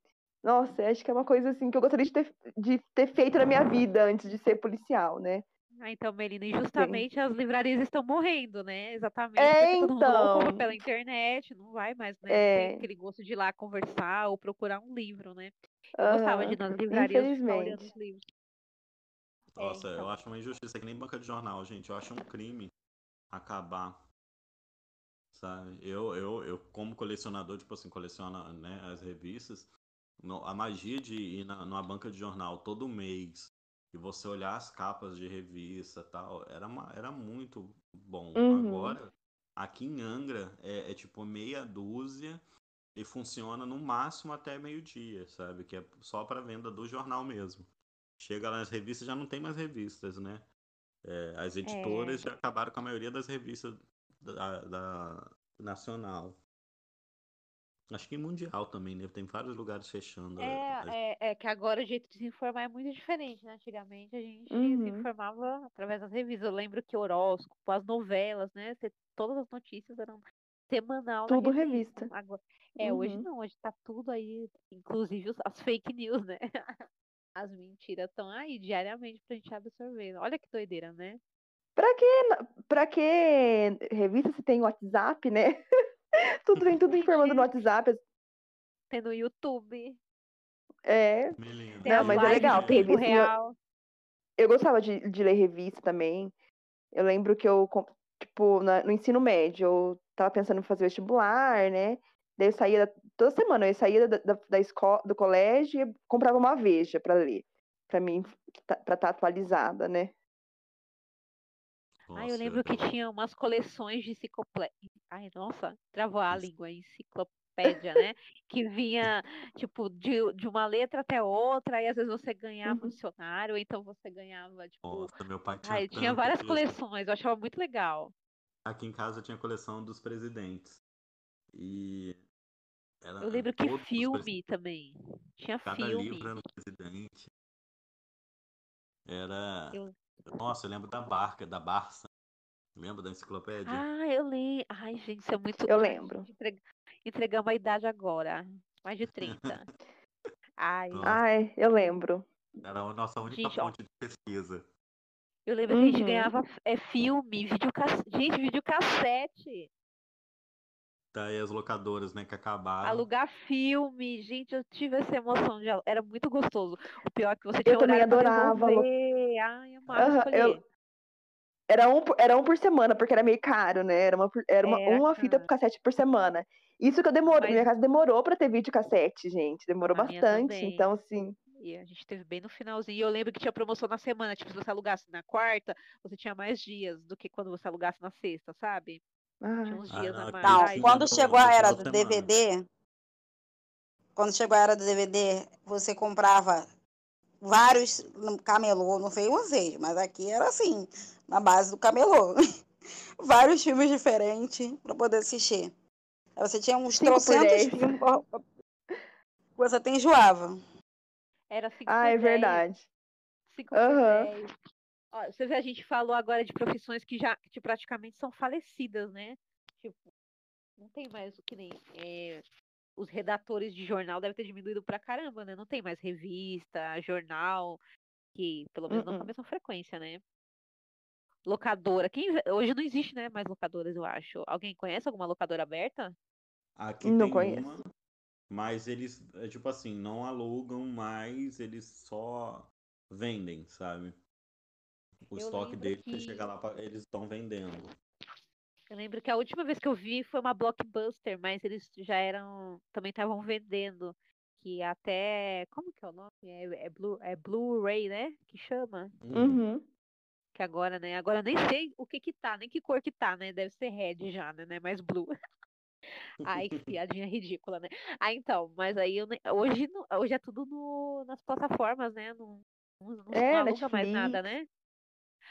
Nossa, acho que é uma coisa assim que eu gostaria de ter, de ter feito na minha vida antes de ser policial, né? Ah, então, Melina, e justamente as livrarias estão morrendo, né? Exatamente. É, compra então. pela internet, não vai mais, né? É. Ter aquele gosto de ir lá conversar ou procurar um livro, né? Eu gostava de ir nas livrarias ficar olhando os livros. É, Nossa, eu então. acho uma injustiça, é que nem banca de jornal, gente. Eu acho um crime acabar. Sabe? Eu, eu, eu como colecionador, tipo assim, coleciono né, as revistas. no- a magia de ir na, numa banca de jornal todo mês e você olhar as capas de revista e tal, era, uma, era muito bom. Uhum. Agora, aqui em Angra, é, é tipo meia dúzia e funciona no máximo até meio-dia, sabe? Que é só para venda do jornal mesmo. Chega lá nas revistas, já não tem mais revistas, né? É, as editoras já acabaram com a maioria das revistas da, da nacional. Acho que mundial também, né? Tem vários lugares fechando. as- É, é, é que agora o jeito de se informar é muito diferente, né? Antigamente a gente se Uhum. informava através das revistas. Eu lembro que horóscopo, as novelas, né? Todas as notícias eram semanal na Tudo revista. revista. Agora, é, hoje Uhum. não, hoje tá tudo aí, inclusive as fake news, né? As mentiras estão aí diariamente pra gente absorver. Olha que doideira, né? Pra que, pra que revista se tem WhatsApp, né? tudo vem tudo informando no WhatsApp. Tem no YouTube, É, tem Não, as mas é legal, em tem tempo revistinha- real. eu gostava de, de ler revista também. Eu lembro que eu, tipo, na- no ensino médio, eu tava pensando em fazer vestibular, né? Daí eu saía, da- toda semana, eu saía da, da, da escola, do colégio e comprava uma Veja pra ler. Pra mim, tá- pra estar atualizada, né? Ah, eu Nossa, lembro que tinha umas coleções de enciclopédia. Ai, nossa, travou a língua, enciclopédia, né? Que vinha, tipo, de, de uma letra até outra, e às vezes você ganhava um Uhum. dicionário, ou então você ganhava, tipo. Nossa, meu pai tinha Ai, tinha várias coleções, eu achava muito legal. Aqui em casa tinha coleção dos presidentes. E Eu lembro que filme também. Tinha Cada filme. livro era um presidente. Era. Eu- Nossa, eu lembro da barca, da Barça. Lembra da enciclopédia? Ah, eu lembro. Ai, gente, isso é muito. Eu lembro. entreg- Entregamos a idade agora. Mais de 30. Ai, Nossa. Ai, eu lembro. Era a nossa única Gente, ó. fonte de pesquisa. eu lembro que a gente Uhum. ganhava é, filme, videocassete. Gente, videocassete. Tá aí as locadoras, né, que acabaram. Alugar filme, gente, eu tive essa emoção de era muito gostoso. O pior é que você Eu tinha também horário pra adorava. Ai, eu amava escolher. eu- Era um, por- era um por semana, porque era meio caro, né? Era uma, era uma, Era uma fita por cassete por semana. Isso que eu demorei. Mas- Minha casa demorou pra ter videocassete, gente. Demorou A bastante. também. Então, assim. E a gente teve bem no finalzinho. E eu lembro que tinha promoção na semana. Tipo, se você alugasse na quarta, você tinha mais dias do que quando você alugasse na sexta, sabe? Ai, uns Ah, dias não, a mais. Não, quando chegou a era do. DVD, quando chegou a era do DVD, você comprava vários camelô, não sei vocês, mas aqui era assim, na base do camelô. vários filmes diferentes para poder assistir. Aí você tinha uns Cinco trocentos filmes você até enjoava. Era 5 Ah, é verdade. 5 Aham. 10. Ó, você vê, a gente falou agora de profissões que já que praticamente são falecidas, né? Tipo, não tem mais o que nem. é, os redatores de jornal devem ter diminuído pra caramba, né? Não tem mais revista, jornal, que pelo menos não com a mesma frequência, né? Locadora. Quem... Hoje não existe, né? Mais locadoras, eu acho. Alguém conhece alguma locadora aberta? Aqui Não tem conheço. uma, mas eles, é tipo assim, não alugam mais, eles só vendem, sabe? O Eu estoque lembro deles, você que- chega lá, pra- eles estão vendendo. Eu lembro que a última vez que eu vi foi uma Blockbuster, mas eles já eram. Também estavam vendendo. Que até. Como que é o nome? É, é, Blu, é Blu-ray, né? Que chama. Hum, Uhum. Que agora, né? Agora eu nem sei o que que tá, nem que cor que tá, né? Deve ser red já, né? Não é mais blue. Ai, que piadinha ridícula, né? Ah, então, mas aí eu, hoje, hoje é tudo no, nas plataformas, né? Não, não, não É, aluga mais nada, Netflix,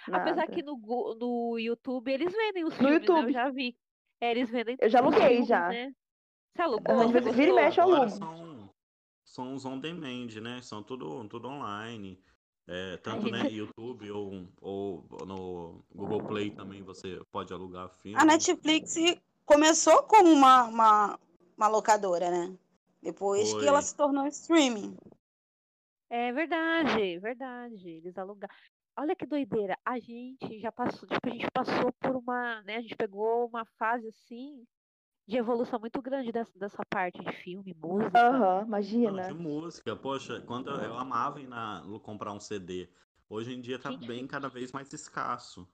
né? Apesar nada. que no, no YouTube eles vendem os No filmes, né? Eu YouTube. já vi. É, eles vendem Eu já aluguei filmes, já. né? Você alugou? Aham, Você vira- e mexe, alugo. são, são os on demand, né? São tudo, tudo online. É, tanto gente, né, YouTube ou, ou no Google Play também você pode alugar filme. A Netflix começou como uma, uma, uma locadora, né? Depois que ela Foi. se tornou streaming. É verdade, verdade. Eles alugaram. Olha que doideira. A gente já passou, tipo, a gente passou por uma, né? A gente pegou uma fase assim de evolução muito grande dessa, dessa parte de filme, música. Aham, Não, imagina. de música, poxa, quando eu, eu amava ir na, comprar um CD. Hoje em dia tá Gente, bem cada vez mais escasso.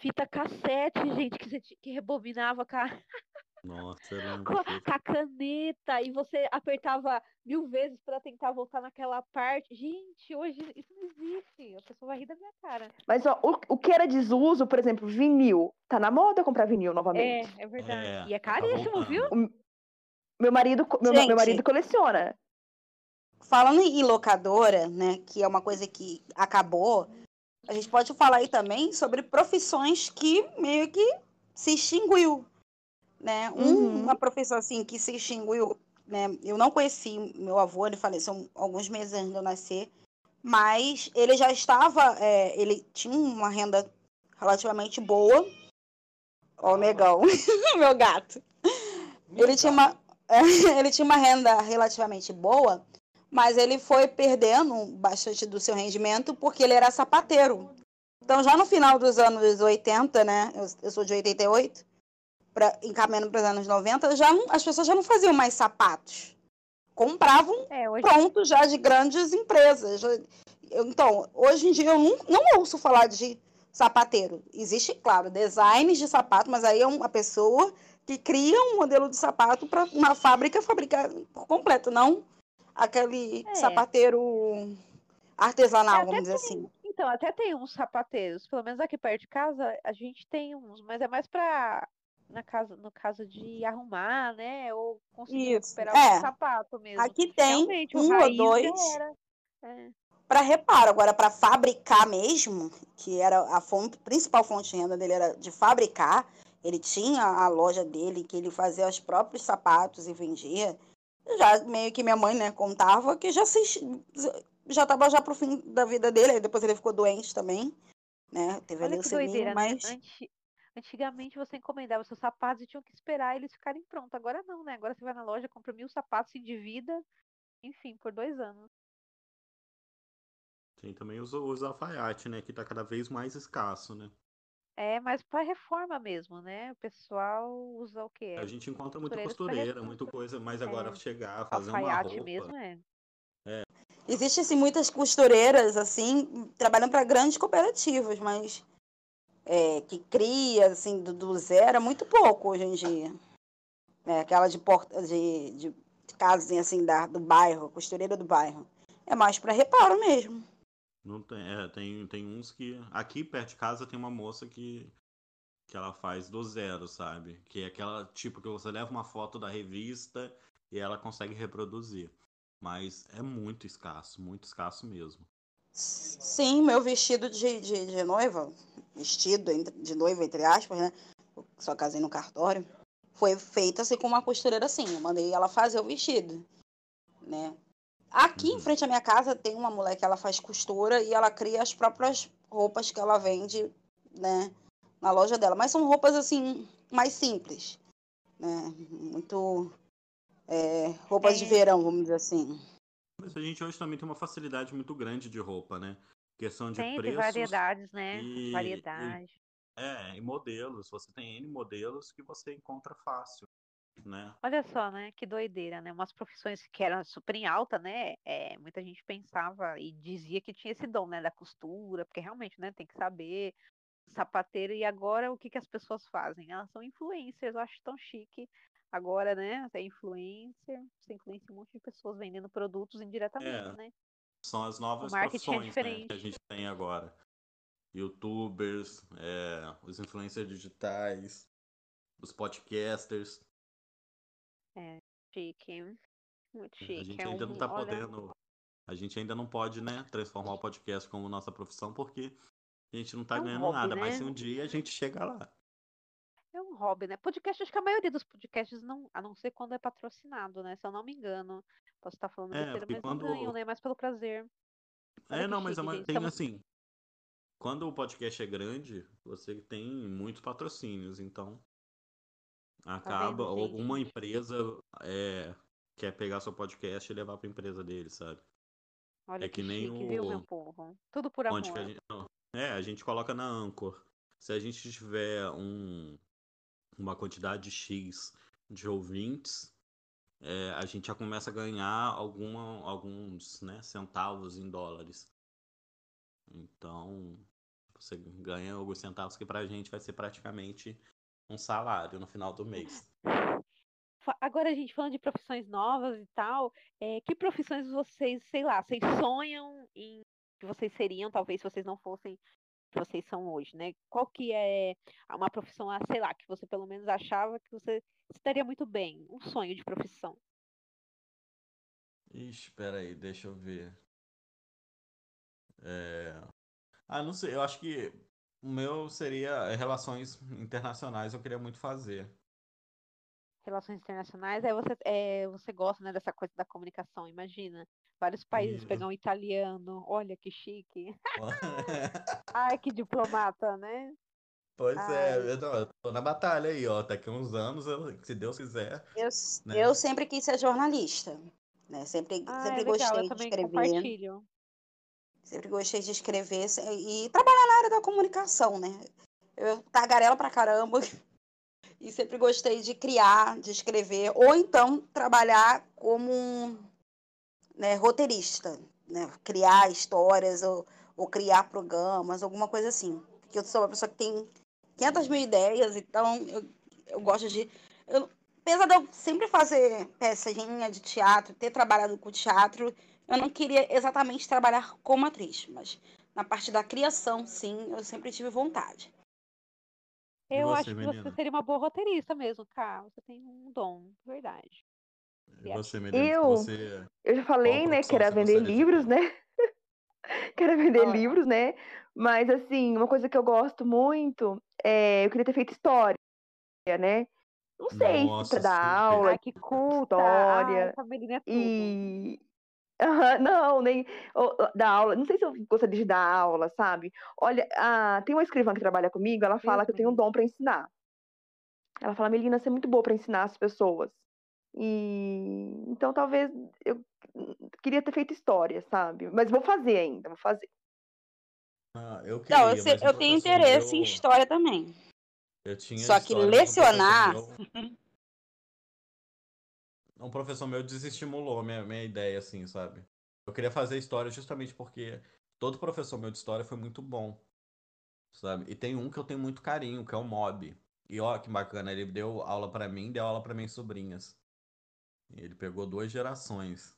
Fita cassete, gente, que você que rebobinava com a, Nossa, com a- com a caneta e você apertava mil vezes para tentar voltar naquela parte. Gente, hoje isso não existe. A pessoa vai rir da minha cara. Mas ó, o, o que era desuso, por exemplo, vinil. Tá na moda comprar vinil novamente. É, é verdade. É, E é tá caríssimo, viu? voltando. Meu marido, meu, meu Gente. marido coleciona. Falando em locadora, né, que é uma coisa que acabou, a gente pode falar aí também sobre profissões que meio que se extinguiu, né? Um- Uhum. Uma profissão assim que se extinguiu, né? Eu não conheci meu avô, ele faleceu alguns meses antes de eu nascer, mas ele já estava, é, ele tinha uma renda relativamente boa. Ó, o negão, meu gato. Ele tinha uma, ele tinha uma renda relativamente boa, mas ele foi perdendo bastante do seu rendimento porque ele era sapateiro. Então, já no final dos anos 80, né? Eu, eu sou de 88, pra, encaminhando para os anos 90, já não- as pessoas já não faziam mais sapatos. Compravam É, hoje pronto já de grandes empresas. Eu- Então, hoje em dia eu não, não ouço falar de sapateiro. Existe, claro, designs de sapato, mas aí é uma pessoa que cria um modelo de sapato para uma fábrica fabricar por completo, não aquele É. sapateiro artesanal, É, vamos dizer assim. Então, até tem uns sapateiros, pelo menos aqui perto de casa, a gente tem uns, mas é mais pra, na casa, no caso de arrumar, né? Ou conseguir Isso, recuperar é. o sapato mesmo. Aqui tem Realmente, o um ou dois. É. para reparo. Agora, para fabricar mesmo, que era a fonte, principal fonte de renda dele era de fabricar, ele tinha a loja dele, que ele fazia os próprios sapatos e vendia. Já meio que minha mãe, né, contava que já se, já estava já pro fim da vida dele, aí depois ele ficou doente também, né? Teve Olha que leucemia, doideira, né? mas Anti- Antigamente você encomendava seus sapatos e tinham que esperar eles ficarem prontos. Agora não, né? Agora você vai na loja, compra mil sapatos, se endivida, enfim, por dois anos. Tem também os, os alfaiate, né? Que tá cada vez mais escasso, né? É, mas para reforma mesmo, né? O pessoal usa o quê? A gente encontra muita costureira, muita coisa, mas agora É. chegar, fazer uma Alfaiate roupa. mesmo é. Existem assim, muitas costureiras assim trabalhando para grandes cooperativas, mas é, que cria assim do, do zero é muito pouco hoje em dia. É, aquela de porta de, de, casinha assim da, do bairro, costureira do bairro, é mais para reparo mesmo. Não tem, é, tem, tem uns que. Aqui perto de casa tem uma moça que, que ela faz do zero, sabe? Que é aquela tipo que você leva uma foto da revista e ela consegue reproduzir. Mas é muito escasso, muito escasso mesmo. Sim, meu vestido de, de, de noiva, vestido de noiva, entre aspas, né? Só casei no cartório. Foi feito assim com uma costureira assim. Eu mandei ela fazer o vestido, né? Aqui em Uhum. frente à minha casa tem uma mulher que ela faz costura e ela cria as próprias roupas que ela vende, né? Na loja dela. Mas são roupas assim, mais simples, né? Muito é, roupas é. de verão, vamos dizer assim. Mas a gente hoje também tem uma facilidade muito grande de roupa, né? Questão de tem, preços. Tem variedades, né? E, Variedade. E, é, e modelos. Você tem N modelos que você encontra fácil. Né? Olha só, né? Que doideira, né? Umas profissões que eram super em alta, né? É, muita gente pensava e dizia que tinha esse dom, né? Da costura, porque realmente, né? Tem que saber sapateiro. E agora o que, que as pessoas fazem? Elas são influencers, eu acho tão chique. Agora, né? Você é influencer, você influencia um monte de pessoas vendendo produtos indiretamente, é, né? São as novas é profissões é né, que a gente tem agora. Youtubers, é, os influencers digitais, os podcasters. É, chique. Muito chique. A gente é ainda um, não tá olha... podendo. A gente ainda não pode, né, transformar o podcast como nossa profissão, porque a gente não tá é um ganhando hobby, nada, né? mas se um dia a gente chega lá. Um hobby, né? Podcast, acho que a maioria dos podcasts, não, a não ser quando é patrocinado, né? Se eu não me engano. Posso estar falando É, besteira, mas quando- não ganham, né? Mas pelo prazer. Olha É, não, mas é chique, uma- gente. tem Estamos- assim. Quando o podcast é grande, você tem muitos patrocínios, então acaba Tá vendo, alguma empresa é, quer pegar seu podcast e levar para empresa dele, sabe? Olha é que, que nem chique, viu, o- meu povo? Tudo por amor. Onde que a gente, não, é, a gente coloca na Anchor. Se a gente tiver um, uma quantidade X de ouvintes, é, a gente já começa a ganhar alguma, alguns né, centavos em dólares. Então, você ganha alguns centavos que pra gente vai ser praticamente um salário no final do mês. Agora, gente, falando de profissões novas e tal, é, que profissões vocês, sei lá, vocês sonham em que vocês seriam, talvez, se vocês não fossem que vocês são hoje, né? Qual que é uma profissão, ah, sei lá, que você pelo menos achava que você estaria muito bem? Um sonho de profissão. Ixi, peraí, deixa eu ver. É... Ah, não sei, eu acho que o meu seria relações internacionais, eu queria muito fazer. Relações internacionais, aí você, é, você gosta, né, dessa coisa da comunicação, imagina. Vários países Isso. pegar um italiano, olha que chique. Ai, que diplomata, né? Pois é, Ai. eu tô, eu tô na batalha aí, ó. Daqui a uns anos, eu- se Deus quiser. Eu, Né? eu sempre quis ser jornalista. Né? Sempre, Ah, sempre é legal, gostei eu de também escrever. compartilho. Sempre gostei de escrever e trabalhar na área da comunicação, né? Eu tagarela pra caramba e sempre gostei de criar, de escrever, ou então trabalhar como né, roteirista, né? Criar histórias ou, ou criar programas, alguma coisa assim. Porque eu sou uma pessoa que tem 500 mil ideias, então eu, eu gosto de... Eu, apesar de eu sempre fazer pecinha de teatro, ter trabalhado com teatro, eu não queria exatamente trabalhar como atriz, mas na parte da criação, sim, eu sempre tive vontade. Eu você, acho que menina? você seria uma boa roteirista mesmo, Cá. Você tem um dom, verdade. E você, Melina, Eu- você. Eu já falei, né, que era vender livros, né? que era vender Olha. livros, né? Mas, assim, uma coisa que eu gosto muito é. Eu queria ter feito história, né? Não sei Nossa, se pra dar aula Ai, que culta! história, é e. Não, nem ou- dar aula. Não sei se eu gostaria de dar aula, sabe? Olha, ah, tem uma escrivã que trabalha comigo, ela fala Deus que eu tenho um livre. dom pra ensinar. Ela fala, Melina, você é muito boa pra ensinar as pessoas. E então talvez eu queria ter feito história, sabe? Mas vou fazer ainda, vou fazer. Ah, eu queria, Não, eu, sei- eu tenho interesse em história também. Eu tinha Só que lecionar- meu- Um professor meu desestimulou minha, minha ideia, assim, sabe? Eu queria fazer história justamente porque todo professor meu de história foi muito bom, sabe? E tem um que eu tenho muito carinho, que é o Mob. E ó, que bacana, ele deu aula pra mim, deu aula pra minhas sobrinhas. Ele pegou duas gerações.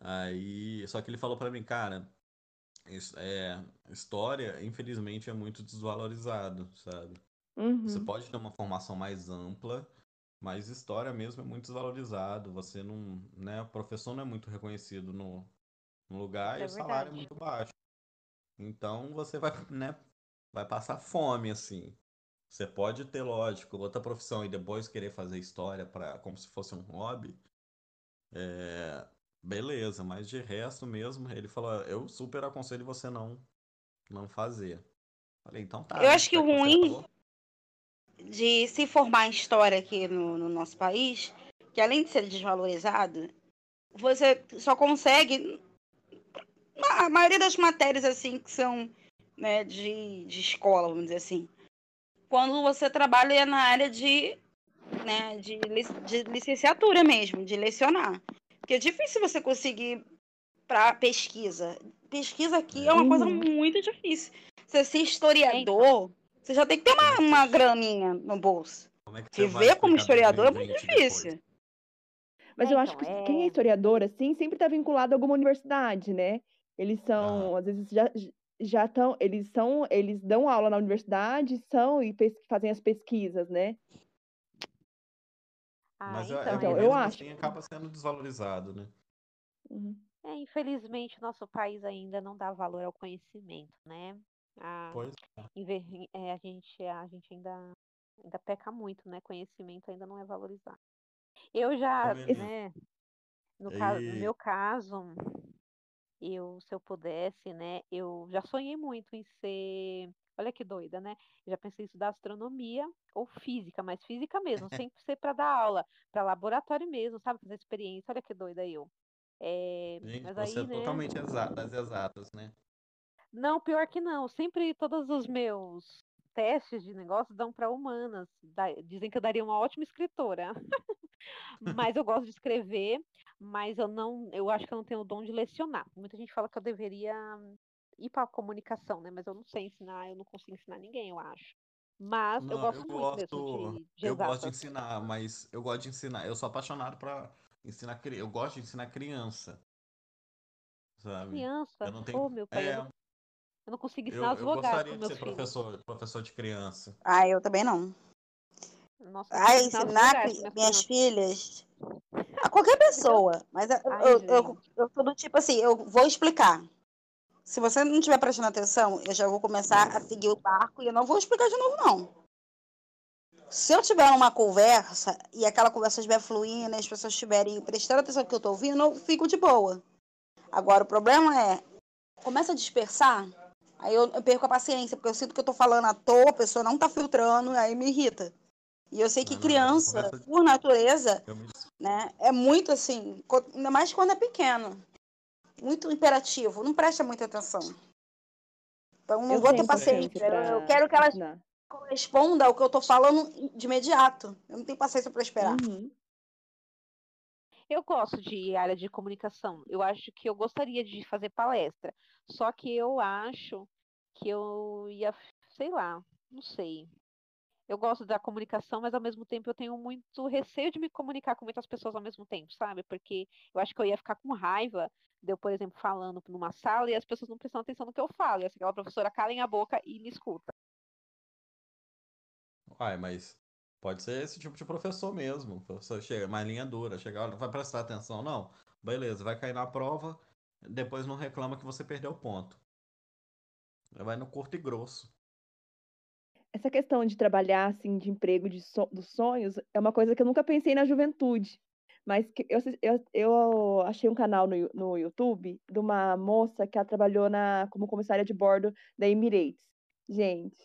Aí, só que ele falou pra mim, cara, é, história, infelizmente, é muito desvalorizado, sabe? Você Uhum. pode ter uma formação mais ampla, mas história mesmo é muito desvalorizado. Você não, né, o professor não é muito reconhecido no, no lugar É e o salário é muito baixo. Então você vai, né, vai passar fome assim. Você pode ter, lógico, outra profissão e depois querer fazer história para como se fosse um hobby. É, beleza, mas de resto mesmo, ele falou, eu super aconselho você não não fazer. Falei, então tá, Eu né, acho que já o ruim- falou. de se formar em história aqui no, no nosso país, que além de ser desvalorizado, você só consegue a maioria das matérias assim que são né, de, de escola, vamos dizer assim, quando você trabalha na área de, né, de, de licenciatura mesmo, de lecionar. Porque é difícil você conseguir para pesquisa. Pesquisa aqui é uma uhum. coisa muito difícil. Você ser historiador, você já tem que ter uma, uma graninha no bolso. Como é que Viver como historiador é muito difícil. Depois? Mas é, eu acho então, que é... quem é historiador, assim, sempre está vinculado a alguma universidade, né? Eles são, ah. às vezes, já, já estão, eles são, eles dão aula na universidade, são e fazem as pesquisas, né? Ah, Mas então, é, então eu acho. Assim, acaba sendo desvalorizado, né? Uhum. É, infelizmente, nosso país ainda não dá valor ao conhecimento, né? A, pois é. é. a gente, a gente ainda, ainda peca muito, né? Conhecimento ainda não é valorizado. Eu já, né? No, caso, no meu caso, eu, se eu pudesse, né, eu já sonhei muito em ser, olha que doida, né? já pensei em estudar astronomia ou física, mas física mesmo, sem ser para dar aula, para laboratório mesmo, sabe? Fazer experiência, olha que doida eu. É, Gente, mas você aí, é né... totalmente exata, das exatas, né? Não, pior que não. Sempre todos os meus testes de negócio dão para humanas. Dizem que eu daria uma ótima escritora. mas eu gosto de escrever, mas eu não, eu acho que eu não tenho o dom de lecionar. Muita gente fala que eu deveria ir para a comunicação, né? Mas eu não sei ensinar, eu não consigo ensinar ninguém, eu acho. Mas não, eu gosto eu muito gosto, de, de Eu gosto de ensinar, mas eu gosto de ensinar. Eu sou apaixonado para ensinar eu gosto de ensinar criança. Sabe? Criança? Eu não tenho... Oh, meu pai, é... eu, não, eu não consigo ensinar eu, os vogais. Eu gostaria de ser professor, professor de criança. Ah, eu também não. Nossa, ah, ensinar minhas, minhas filhas. A qualquer pessoa. Mas eu, Ai, eu, eu, eu sou do tipo assim, eu vou explicar. Se você não estiver prestando atenção, eu já vou começar a seguir o barco e eu não vou explicar de novo, não. Se eu tiver uma conversa e aquela conversa estiver fluindo e as pessoas estiverem prestando atenção no que eu estou ouvindo, eu fico de boa. Agora, o problema é, começa a dispersar, aí eu, eu perco a paciência, porque eu sinto que eu estou falando à toa, a pessoa não está filtrando, aí me irrita. E eu sei que criança, por natureza, né, é muito assim, ainda mais quando é pequeno. Muito imperativo, não presta muita atenção. Então não eu vou ter paciência. Pra... Eu quero que elas não. correspondam ao que eu estou falando de imediato. Eu não tenho paciência para esperar. Uhum. Eu gosto de área de comunicação. Eu acho que eu gostaria de fazer palestra. Só que eu acho que eu ia, sei lá, não sei eu gosto da comunicação, mas ao mesmo tempo eu tenho muito receio de me comunicar com muitas pessoas ao mesmo tempo, sabe? Porque eu acho que eu ia ficar com raiva de eu, por exemplo, falando numa sala e as pessoas não prestam atenção no que eu falo. E assim, aquela professora calem a boca e me escuta. Uai, mas pode ser esse tipo de professor mesmo. Professor chega, mais linha dura, chega, não vai prestar atenção, não. Beleza, vai cair na prova, depois não reclama que você perdeu o ponto. Vai no curto e grosso essa questão de trabalhar, assim, de emprego de so dos sonhos, é uma coisa que eu nunca pensei na juventude. Mas eu, eu, eu achei um canal no, no YouTube de uma moça que ela trabalhou na, como comissária de bordo da Emirates. Gente,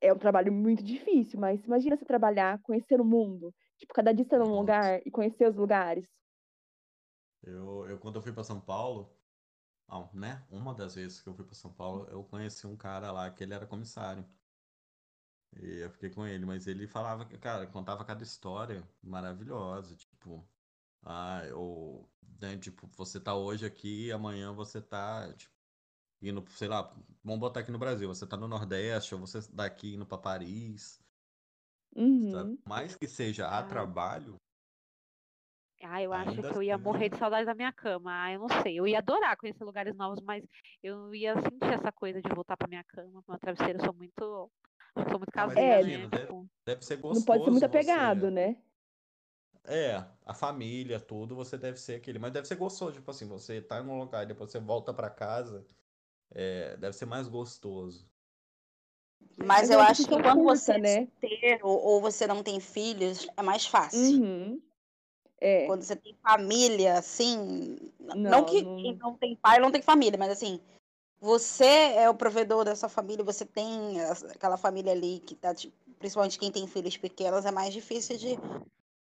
é um trabalho muito difícil, mas imagina você trabalhar, conhecer o mundo. Tipo, cada dia você num lugar e conhecer os lugares. Eu, eu quando eu fui para São Paulo, não, né? Uma das vezes que eu fui para São Paulo, eu conheci um cara lá que ele era comissário. E eu fiquei com ele, mas ele falava, cara, contava cada história maravilhosa, tipo, ah, ou, né, tipo, você tá hoje aqui, amanhã você tá, tipo, indo, sei lá, vamos botar aqui no Brasil, você tá no Nordeste, ou você daqui indo para Paris. Uhum. Mais que seja a trabalho. Ah, eu acho que eu ia assim morrer de saudade da minha cama. Ah, eu não sei. Eu ia adorar conhecer lugares novos, mas eu ia sentir essa coisa de voltar para minha cama, meu travesseiro. Eu sou muito sou muito caseira, é, né? Deve, tipo deve, ser gostoso. Não pode ser muito apegado, você... né? É, a família, tudo, você deve ser aquele. Mas deve ser gostoso, tipo assim, você tá num lugar e depois você volta para casa, é, deve ser mais gostoso. Mas eu, eu acho que quando você né? é solteiro ou você não tem filhos, é mais fácil. Uhum. É. Quando você tem família, assim. Não, não que não... quem não tem pai não tem família, mas assim, você é o provedor dessa família, você tem aquela família ali que tá, tipo, principalmente quem tem filhos pequenos, é mais difícil de,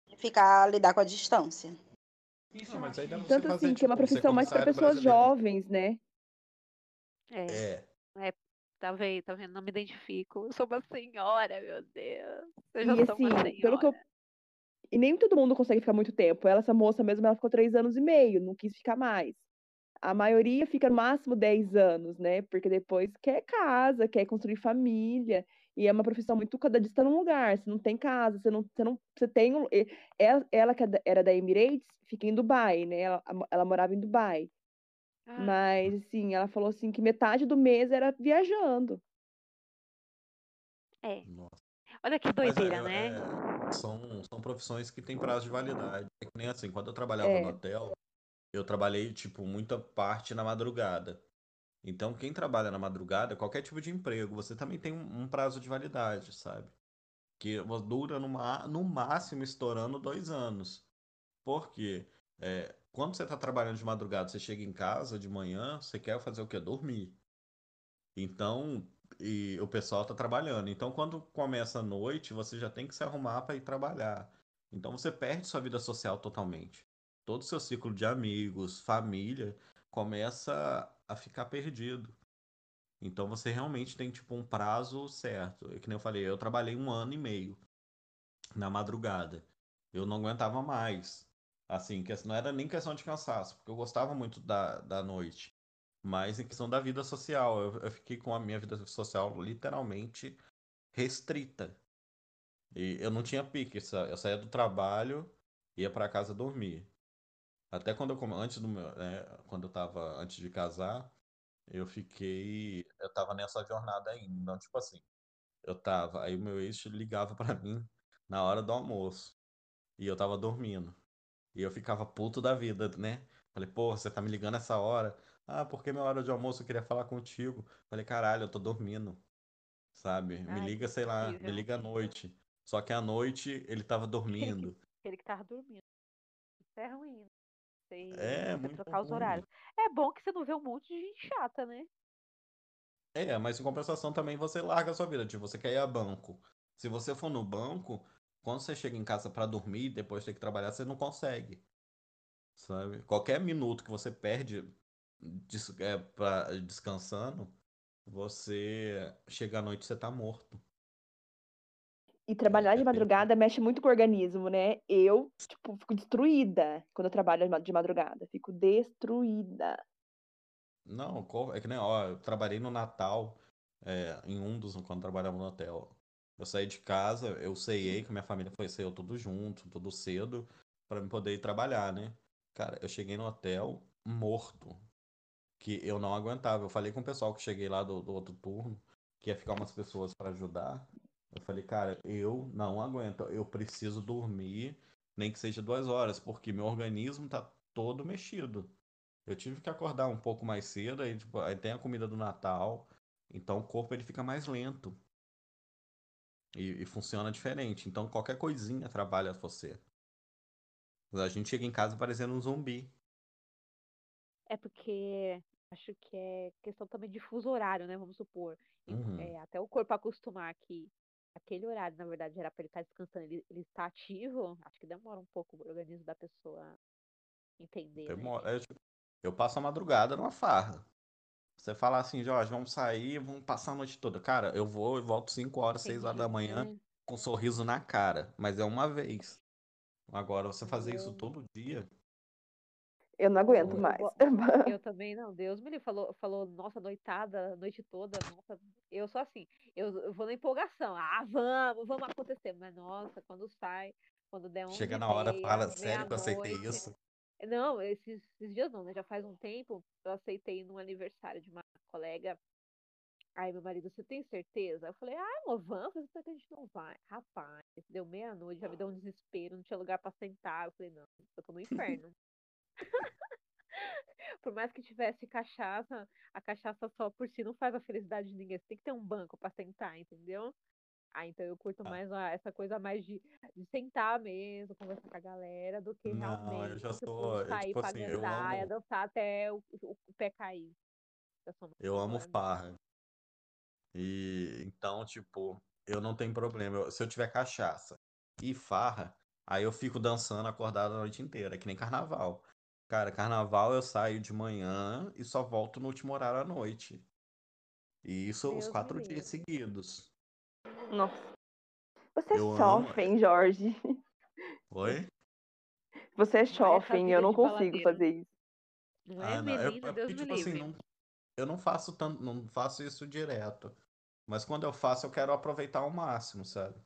de ficar lidar com a distância. Não, mas aí dá Tanto fazer, assim, que é uma tipo, profissão mais para pessoas brasileiro. jovens, né? É, É, tá vendo, tá vendo? Não me identifico. Eu sou uma senhora, meu Deus. Eu E já sou uma assim, pelo que eu. senhora. E nem todo mundo consegue ficar muito tempo. Ela, essa moça mesmo, ela ficou três anos e meio, não quis ficar mais. A maioria fica no máximo 10 anos, né? Porque depois quer casa, quer construir família. E é uma profissão muito cada dia está num lugar. Você não tem casa, você não, você não, você tem um, e- ela, ela que é era da Emirates, fica em Dubai, né? Ela, ela morava em Dubai. Ah, Mas assim, ela falou assim que metade do mês era viajando. é. nossa. Olha que Mas é, doideira, né? é, são, são profissões que têm prazo de validade. É que nem assim, quando eu trabalhava É. no hotel, eu trabalhei, tipo, muita parte na madrugada. Então, quem trabalha na madrugada, qualquer tipo de emprego, você também tem um, um prazo de validade, sabe? Que dura no, máximo estourando dois anos. Por quê? É, quando você está trabalhando de madrugada, você chega em casa de manhã, você quer fazer o quê? Dormir. Então, e o pessoal está trabalhando. Então, quando começa a noite, você já tem que se arrumar para ir trabalhar. Então, você perde sua vida social totalmente. Todo o seu ciclo de amigos, família, começa a ficar perdido. Então, você realmente tem, tipo, um prazo certo. É que nem eu falei, eu trabalhei um ano e meio na madrugada. Eu não aguentava mais. Assim, que não era nem questão de cansaço, porque eu gostava muito da, da noite. Mas em questão da vida social, eu, eu fiquei com a minha vida social literalmente restrita. E eu não tinha pique, eu saía do trabalho, ia para casa dormir. Até quando eu antes do meu, né, quando eu tava antes de casar, eu fiquei, eu tava nessa jornada ainda. Então, tipo assim, eu tava, aí o meu ex ligava pra mim na hora do almoço e eu tava dormindo. E eu ficava puto da vida, né? Falei, pô, você tá me ligando essa hora? Ah, porque minha hora de almoço eu queria falar contigo. Falei, caralho, eu tô dormindo, sabe? Me Ai, que liga, sei lá, me liga à noite. Só que à noite ele tava dormindo. Ele que tava dormindo. Isso é ruim. né? Você, É, você muito trocar os horários. É bom que você não vê um monte de gente chata, né? É, mas em compensação também você larga a sua vida. Tipo, você quer ir a banco. Se você for no banco, quando você chega em casa pra dormir e depois ter que trabalhar, você não consegue. Sabe? Qualquer minuto que você perde des é, pra, descansando, você chega à noite e você tá morto. E trabalhar de madrugada mexe muito com o organismo, né? Eu, tipo, fico destruída quando eu trabalho de ma- de madrugada. Fico destruída. Não, é que nem, ó, eu trabalhei no Natal, é, em um dos, quando trabalhava no hotel. Eu saí de casa, eu ceiei, que minha família foi ceia tudo junto, tudo cedo, pra me poder ir trabalhar, né? Cara, eu cheguei no hotel morto, que eu não aguentava. Eu falei com o pessoal que cheguei lá do, do outro turno, que ia ficar umas pessoas pra ajudar. Eu falei, cara, eu não aguento, eu preciso dormir, nem que seja duas horas, porque meu organismo tá todo mexido. Eu tive que acordar um pouco mais cedo, aí, tipo, aí tem a comida do Natal, então o corpo ele fica mais lento e, e funciona diferente. Então qualquer coisinha atrapalha você. A gente chega em casa parecendo um zumbi. É porque acho que é questão também de fuso horário, né? Vamos supor. Uhum. é, até o corpo acostumar que aquele horário, na verdade, era para ele estar descansando, ele, ele está ativo, acho que demora um pouco o organismo da pessoa entender, né? Demora- é, tipo, eu passo a madrugada numa farra. Você fala assim, Jorge, vamos sair, vamos passar a noite toda. Cara, eu vou e volto 5 horas, 6 horas da manhã né? com um sorriso na cara, mas é uma vez. Agora, você fazer isso Eu- todo dia, Eu não aguento Eu mais. Eu também não, Deus me livre, falou, falou, nossa, noitada, noite toda, nossa, eu sou assim, eu, eu vou na empolgação, ah, vamos, vamos acontecer, mas nossa, quando sai, quando der 11 chega na hora, meia, fala, sério que eu aceitei isso? não, esses, esses dias não, né, já faz um tempo, eu aceitei num aniversário de uma colega, aí meu marido, você tem certeza? Eu falei, ah, amor, vamos, mas que a gente não vai, rapaz, deu meia-noite, já me deu um desespero, não tinha lugar pra sentar, eu falei, não, eu tô no inferno. Por mais que tivesse cachaça, a cachaça só por si não faz a felicidade de ninguém. Você tem que ter um banco pra sentar, entendeu? Ah, então eu curto Ah. mais a- essa coisa mais de, de sentar mesmo, conversar com a galera, do que Não, eu realmente já tipo, sou, eu, sair tipo pra assim, eu gandar e amo, dançar até o, o- o pé cair. No Eu amo farra. E então, tipo, eu não tenho problema. Eu- se eu tiver cachaça e farra, aí eu fico dançando acordado a noite inteira, que nem carnaval. Cara, carnaval eu saio de manhã e só volto no último horário à noite. E isso os Deus me quatro dias seguidos. Nossa. Você é Eu amo. chofre, hein, Jorge? Oi? Você é Vai essa chofre, hein? Eu vida não de consigo baladeiro. fazer isso. Não é, Ah, não. É, Melina? é Deus porque, me tipo assim, livre. não, eu não faço tanto, não faço isso direto. Mas quando eu faço, eu quero aproveitar ao máximo, sabe?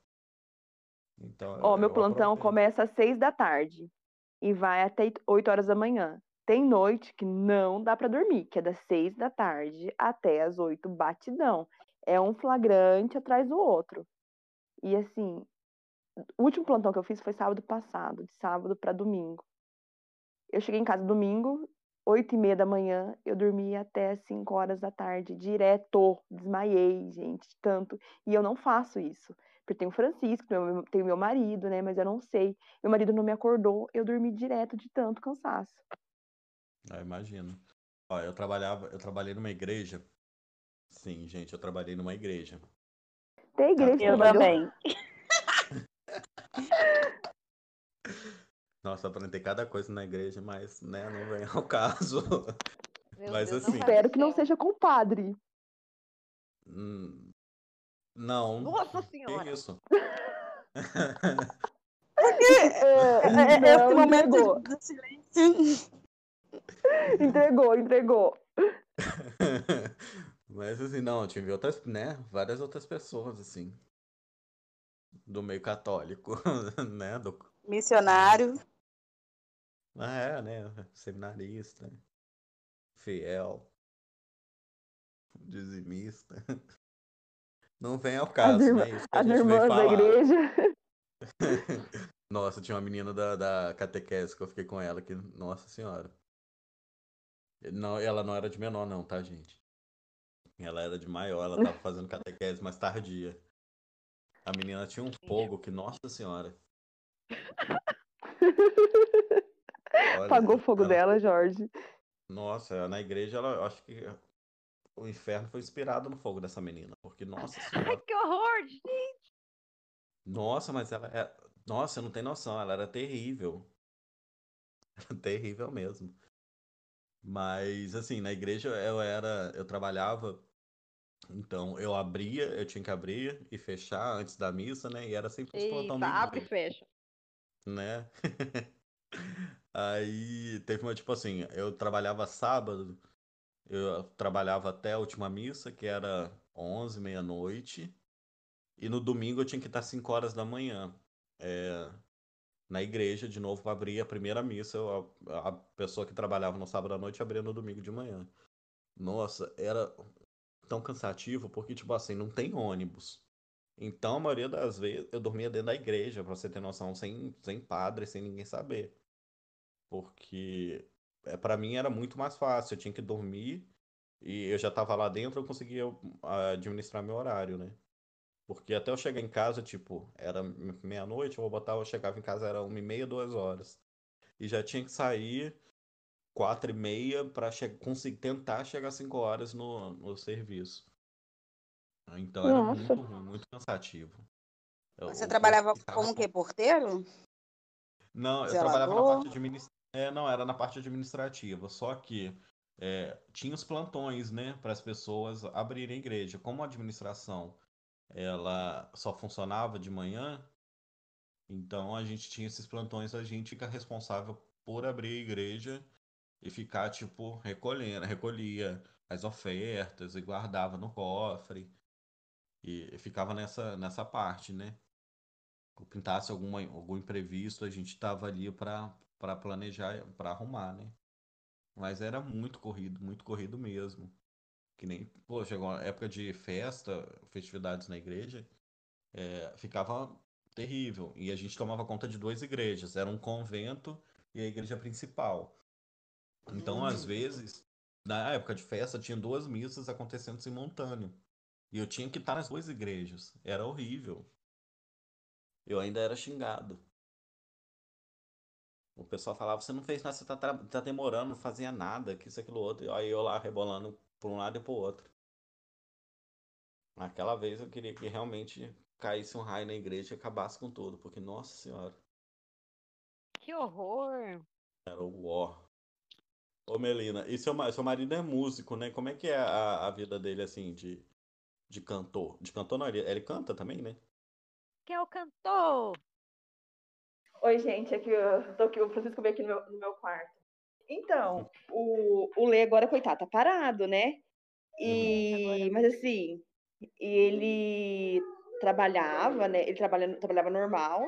Então, Ó, eu, meu eu plantão aproveito. começa às seis da tarde e vai até 8 horas da manhã. Tem noite que não dá pra dormir, que é das seis da tarde até as oito, batidão. É um flagrante atrás do outro. E assim, o último plantão que eu fiz foi sábado passado, de sábado pra domingo. Eu cheguei em casa domingo, oito e meia da manhã, eu dormi até as cinco horas da tarde, direto. Desmaiei, gente, tanto. E eu não faço isso. Porque tem o Francisco, tem o meu- marido, né? Mas eu não sei. Meu marido não me acordou, eu dormi direto de tanto cansaço. Ah, imagino. Ó, eu trabalhava, eu trabalhei numa igreja. Sim, gente, eu trabalhei numa igreja. Tem igreja que Eu também. Nossa, eu aprendi cada coisa na igreja, mas, né, não vem ao caso. Meu Mas Deus, assim- Espero que não seja com o padre. Hum, Não, Nossa que senhora! isso? É, É, é não, esse momento entregou, do silêncio. entregou, entregou. Mas assim, não, eu tive outras, né, várias outras pessoas, assim, do meio católico, né, do, Missionário. ah, é, né, seminarista, fiel, dizimista. Não vem ao As, caso, irmã- né, isso que a as irmãs da igreja. Nossa, tinha uma menina da, da catequese que eu fiquei com ela que, nossa senhora. Não, ela não era de menor não, tá, gente? Ela era de maior, ela tava fazendo catequese mais tardia. A menina tinha um fogo que, nossa senhora. Olha, Apagou o fogo ela- dela, Jorge. Nossa, na igreja ela, eu acho que o inferno foi inspirado no fogo dessa menina, porque, nossa senhora. Ai, que horror! gente! Nossa, mas ela é. Nossa, eu não tenho noção, ela era terrível. terrível mesmo. Mas, assim, na igreja eu era. Eu trabalhava. Então, eu abria, eu tinha que abrir e fechar antes da missa, né? E era sempre os plantão de abre e fecha. né? Aí teve uma, tipo assim, eu trabalhava sábado, eu trabalhava até a última missa, que era 11, meia-noite. E no domingo eu tinha que estar 5 horas da manhã. é, na igreja, de novo, para abrir a primeira missa. eu- a, a pessoa que trabalhava no sábado à noite abria no domingo de manhã. Nossa, era tão cansativo, porque, tipo assim, não tem ônibus. Então, a maioria das vezes, eu dormia dentro da igreja, pra você ter noção, sem, sem padre, sem ninguém saber. Porque, para mim, era muito mais fácil. Eu tinha que dormir e eu já tava lá dentro, eu conseguia ah, administrar meu horário, né? Porque até eu chegar em casa, tipo, era meia-noite, eu vou botar, eu chegava em casa, era uma e meia, duas horas. E já tinha que sair quatro e meia pra che conseguir tentar chegar às cinco horas no, no serviço. Então era Nossa. muito ruim, muito cansativo. Eu- Você eu trabalhava ficava como com- que? Porteiro? Não, eu Zelador? trabalhava na parte administrativa. É, não, era na parte administrativa. Só que é, tinha os plantões, né, para as pessoas abrirem a igreja. Como a administração ela só funcionava de manhã, então a gente tinha esses plantões, a gente fica responsável por abrir a igreja e ficar, tipo, recolhendo, recolhia as ofertas e guardava no cofre. E ficava nessa, nessa parte, né? Se pintasse alguma, algum imprevisto, a gente tava ali para para planejar, para arrumar, né? Mas era muito corrido, muito corrido mesmo. Que nem, pô, chegou a época de festa, festividades na igreja, é, ficava terrível. E a gente tomava conta de duas igrejas, era um convento e a igreja principal. Então, às vezes, na época de festa, tinha duas missas acontecendo simultâneo. E eu tinha que estar nas duas igrejas. Era horrível. Eu ainda era xingado. O pessoal falava, você não fez nada, você tá, tá demorando, não fazia nada, que isso, aquilo, outro. E aí eu lá rebolando para um lado e para o outro. Aquela vez eu queria que realmente caísse um raio na igreja e acabasse com tudo, porque, nossa senhora. Que horror! Era o war. Ô Melina, e seu, seu marido é músico, né? Como é que é a, a vida dele, assim, de, de cantor? De cantor não, ele, ele canta também, né? Que é o cantor? Oi, gente, aqui eu tô aqui, o Francisco veio aqui no meu, no meu quarto. Então, o, o Lê agora, coitado, tá parado, né? E, mas assim, ele trabalhava, né? Ele trabalha, trabalhava normal,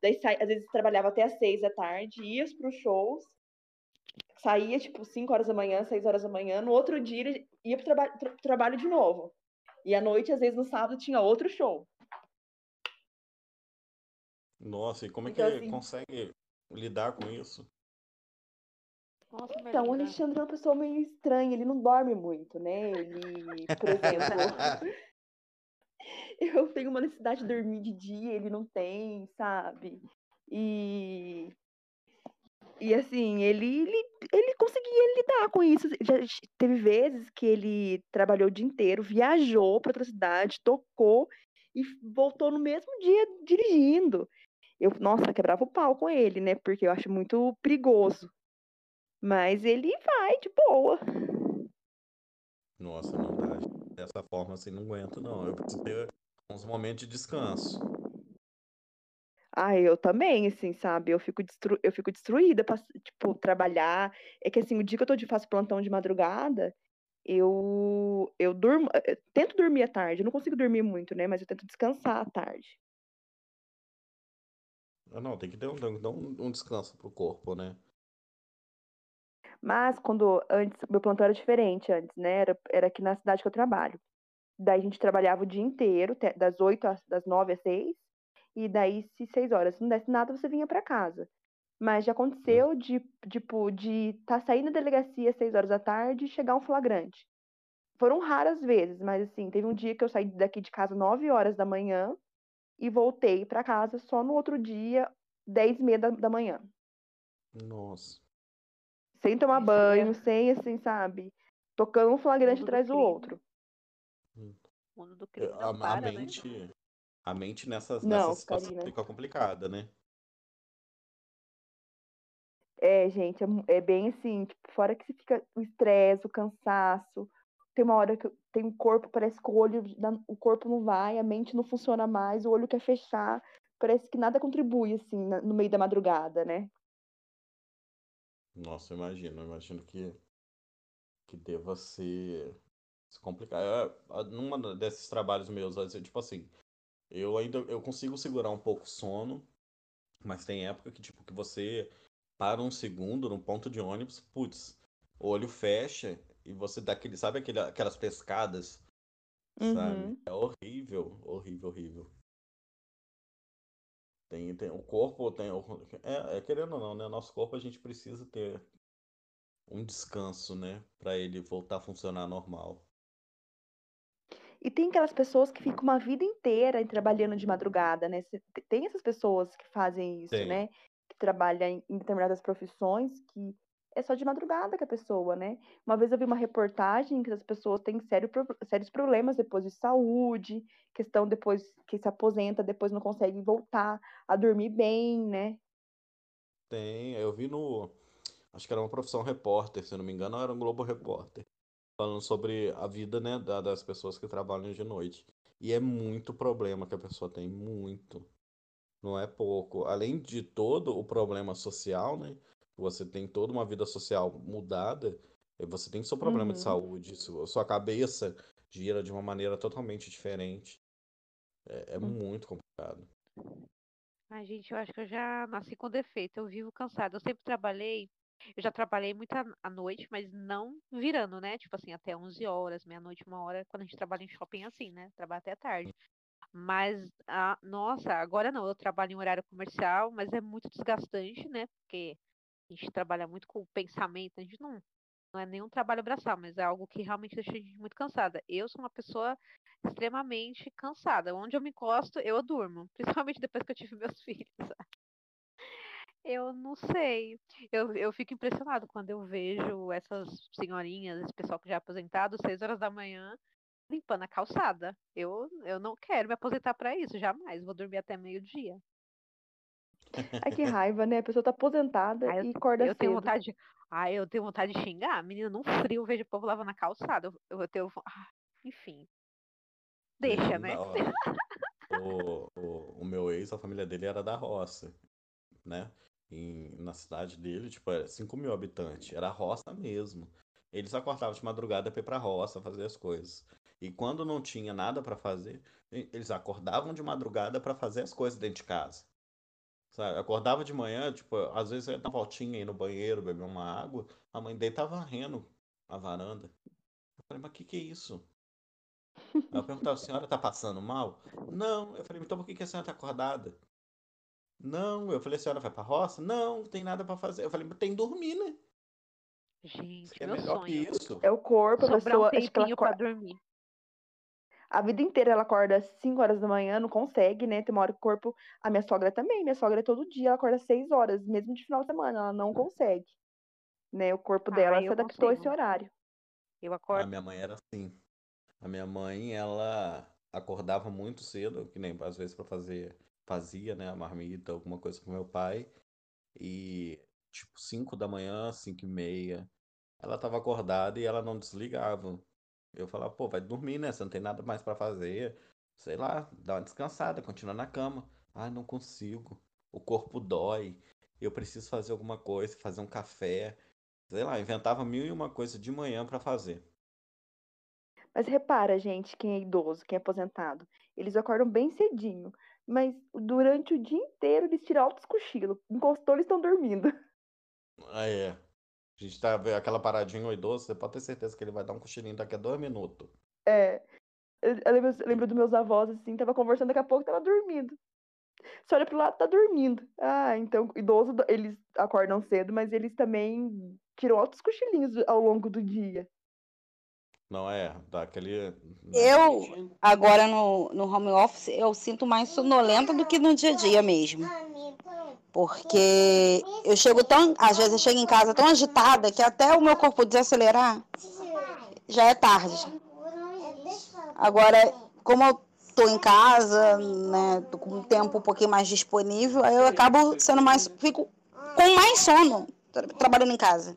daí sai, às vezes trabalhava até às seis da tarde, ia para os shows, saía tipo cinco horas da manhã, seis horas da manhã, no outro dia ele ia pro, traba pro trabalho de novo. E à noite, às vezes no sábado, tinha outro show. Nossa, e como é que então, ele assim, consegue lidar com isso? Nossa, então, o Alexandre é uma pessoa meio estranha, ele não dorme muito, né? Ele, por exemplo, eu tenho uma necessidade de dormir de dia, ele não tem, sabe? E e assim, ele, ele, ele conseguia lidar com isso. Já teve vezes que ele trabalhou o dia inteiro, viajou para outra cidade, tocou e voltou no mesmo dia dirigindo. Eu, nossa, quebrava o pau com ele, né? Porque eu acho muito perigoso. Mas ele vai de boa. Nossa, não dá. Dessa forma assim, não aguento, não. Eu preciso ter uns momentos de descanso. Ah, eu também, assim, sabe? Eu fico, destru... eu fico destruída pra, tipo, trabalhar. É que, assim, o dia que eu tô de faço plantão de madrugada, eu eu durmo, eu tento dormir à tarde. Eu não consigo dormir muito, né? Mas eu tento descansar à tarde. Ah, não, tem que dar um, um descanso pro corpo, né? Mas quando antes, meu plantão era diferente antes, né? Era, era aqui na cidade que eu trabalho. Daí a gente trabalhava o dia inteiro, das 8 às das 9 às 6, e daí, se 6 horas não desse nada, você vinha para casa. Mas já aconteceu de, tipo, de estar tá saindo da delegacia às 6 horas da tarde e chegar um flagrante. Foram raras vezes, mas assim, teve um dia que eu saí daqui de casa 9 horas da manhã e voltei para casa só no outro dia, 10 e meia da, da manhã. Nossa. Sem tomar Isso banho, é... sem assim, sabe? Tocando um flagrante atrás do, do outro. O mundo do crime a, para, a né? mente, né? a mente nessa, não, nessa situação fica complicada, né? É, gente, é, é bem assim, tipo, fora que você fica o estresse, o cansaço, tem uma hora que tem um corpo, parece que o olho, o corpo não vai, a mente não funciona mais, o olho quer fechar, parece que nada contribui, assim, no meio da madrugada, né? Nossa, eu imagino, eu imagino que, que deva ser, complicado. Eu, numa desses trabalhos meus, tipo assim, eu ainda eu consigo segurar um pouco o sono, mas tem época que, tipo, que você para um segundo no ponto de ônibus, putz, o olho fecha e você dá aquele, sabe aquele, aquelas pescadas, uhum. sabe? É horrível, horrível, horrível. Tem, tem, o corpo tem. É, é, querendo ou não, né? Nosso corpo a gente precisa ter um descanso, né? Para ele voltar a funcionar normal. E tem aquelas pessoas que ficam uma vida inteira trabalhando de madrugada, né? Tem essas pessoas que fazem isso, tem. né? Que trabalham em determinadas profissões que é só de madrugada que a pessoa, né? Uma vez eu vi uma reportagem que as pessoas têm sério, sérios problemas depois de saúde, questão depois que se aposenta, depois não consegue voltar a dormir bem, né? Tem, eu vi no. Acho que era uma profissão repórter, se não me engano, era um Globo Repórter. Falando sobre a vida, né, das pessoas que trabalham de noite. E é muito problema que a pessoa tem, muito. Não é pouco. Além de todo o problema social, né? Você tem toda uma vida social mudada, você tem seu problema uhum. de saúde, sua cabeça gira de uma maneira totalmente diferente. É, é uhum. muito complicado. Ai, gente, eu acho que eu já nasci com defeito. Eu vivo cansada. Eu sempre trabalhei. Eu já trabalhei muito à noite, mas não virando, né? Tipo assim, até 11 horas, meia-noite, uma hora, quando a gente trabalha em shopping assim, né? Trabalha até tarde. Mas, a, nossa, agora não. Eu trabalho em horário comercial, mas é muito desgastante, né? Porque a gente trabalha muito com o pensamento, a gente não, não é nenhum trabalho braçal, mas é algo que realmente deixa a gente muito cansada. Eu sou uma pessoa extremamente cansada. Onde eu me encosto, eu durmo. Principalmente depois que eu tive meus filhos. Eu não sei. Eu, eu fico impressionado quando eu vejo essas senhorinhas, esse pessoal que já é aposentado, seis horas da manhã, limpando a calçada. Eu, eu não quero me aposentar para isso, jamais. Vou dormir até meio-dia. Ai, que raiva, né? A pessoa tá aposentada Aí e acorda Eu tenho cedo. vontade de. Ai, eu tenho vontade de xingar. Menina, num frio, eu vejo o povo lavando a calçada. Eu, eu tenho. ah, enfim. Deixa, né? O, o, o meu ex, a família dele era da roça, né? Em, na cidade dele, tipo, era 5 mil habitantes. Era roça mesmo. Eles acordavam de madrugada pra ir pra roça fazer as coisas. E quando não tinha nada pra fazer, eles acordavam de madrugada pra fazer as coisas dentro de casa. Sabe? Acordava de manhã, tipo, às vezes eu ia dar uma voltinha aí no banheiro, beber uma água, a mãe dele tava varrendo a varanda. Eu falei, mas o que que é isso? Aí eu perguntava, a senhora tá passando mal? Não. Eu falei, então por que que a senhora tá acordada? Não. Eu falei, a senhora vai pra roça? Não, não tem nada pra fazer. Eu falei, mas tem que dormir, né? Gente, é meu melhor que sonho. isso. É o corpo, a Sobrar um pessoa. Acho que ela tempinho pra acorda, dormir. A vida inteira ela acorda às 5 horas da manhã, não consegue, né? Tem uma hora que o corpo. A minha sogra também. Minha sogra todo dia, ela acorda às 6 horas, mesmo de final de semana. Ela não consegue. Né? O corpo dela Ah, se eu adaptou a esse horário. Eu A acordo. minha mãe era assim. A minha mãe, ela acordava muito cedo, que nem às vezes pra fazer, fazia, né, a marmita, alguma coisa pro meu pai. E tipo 5 da manhã, 5 e meia, ela tava acordada e ela não desligava. Eu falava, pô, vai dormir, né? Você não tem nada mais pra fazer. Sei lá, dá uma descansada, continua na cama. Ai, não consigo. O corpo dói. Eu preciso fazer alguma coisa, fazer um café. Sei lá, inventava mil e uma coisa de manhã pra fazer. Mas repara, gente, quem é idoso, quem é aposentado, eles acordam bem cedinho, mas durante o dia inteiro eles tiram altos cochilos. Encostou, eles estão dormindo. Ah, é. A gente tá vendo aquela paradinha o idoso, você pode ter certeza que ele vai dar um cochilinho daqui a dois minutos. É. Eu, lembro, eu lembro dos meus avós, assim, tava conversando, daqui a pouco tava dormindo. Você olha pro lado, tá dormindo. Ah, então, idoso, eles acordam cedo, mas eles também tiram altos cochilinhos ao longo do dia. Não é? Dá aquele. Eu, agora no, no home office, eu sinto mais sonolenta do que no dia a dia mesmo. Porque eu chego tão. Às vezes eu chego em casa tão agitada que até o meu corpo desacelerar já é tarde. Agora, como eu tô em casa, né, tô com um tempo um pouquinho mais disponível, aí eu acabo sendo mais. fico com mais sono tra- trabalhando em casa.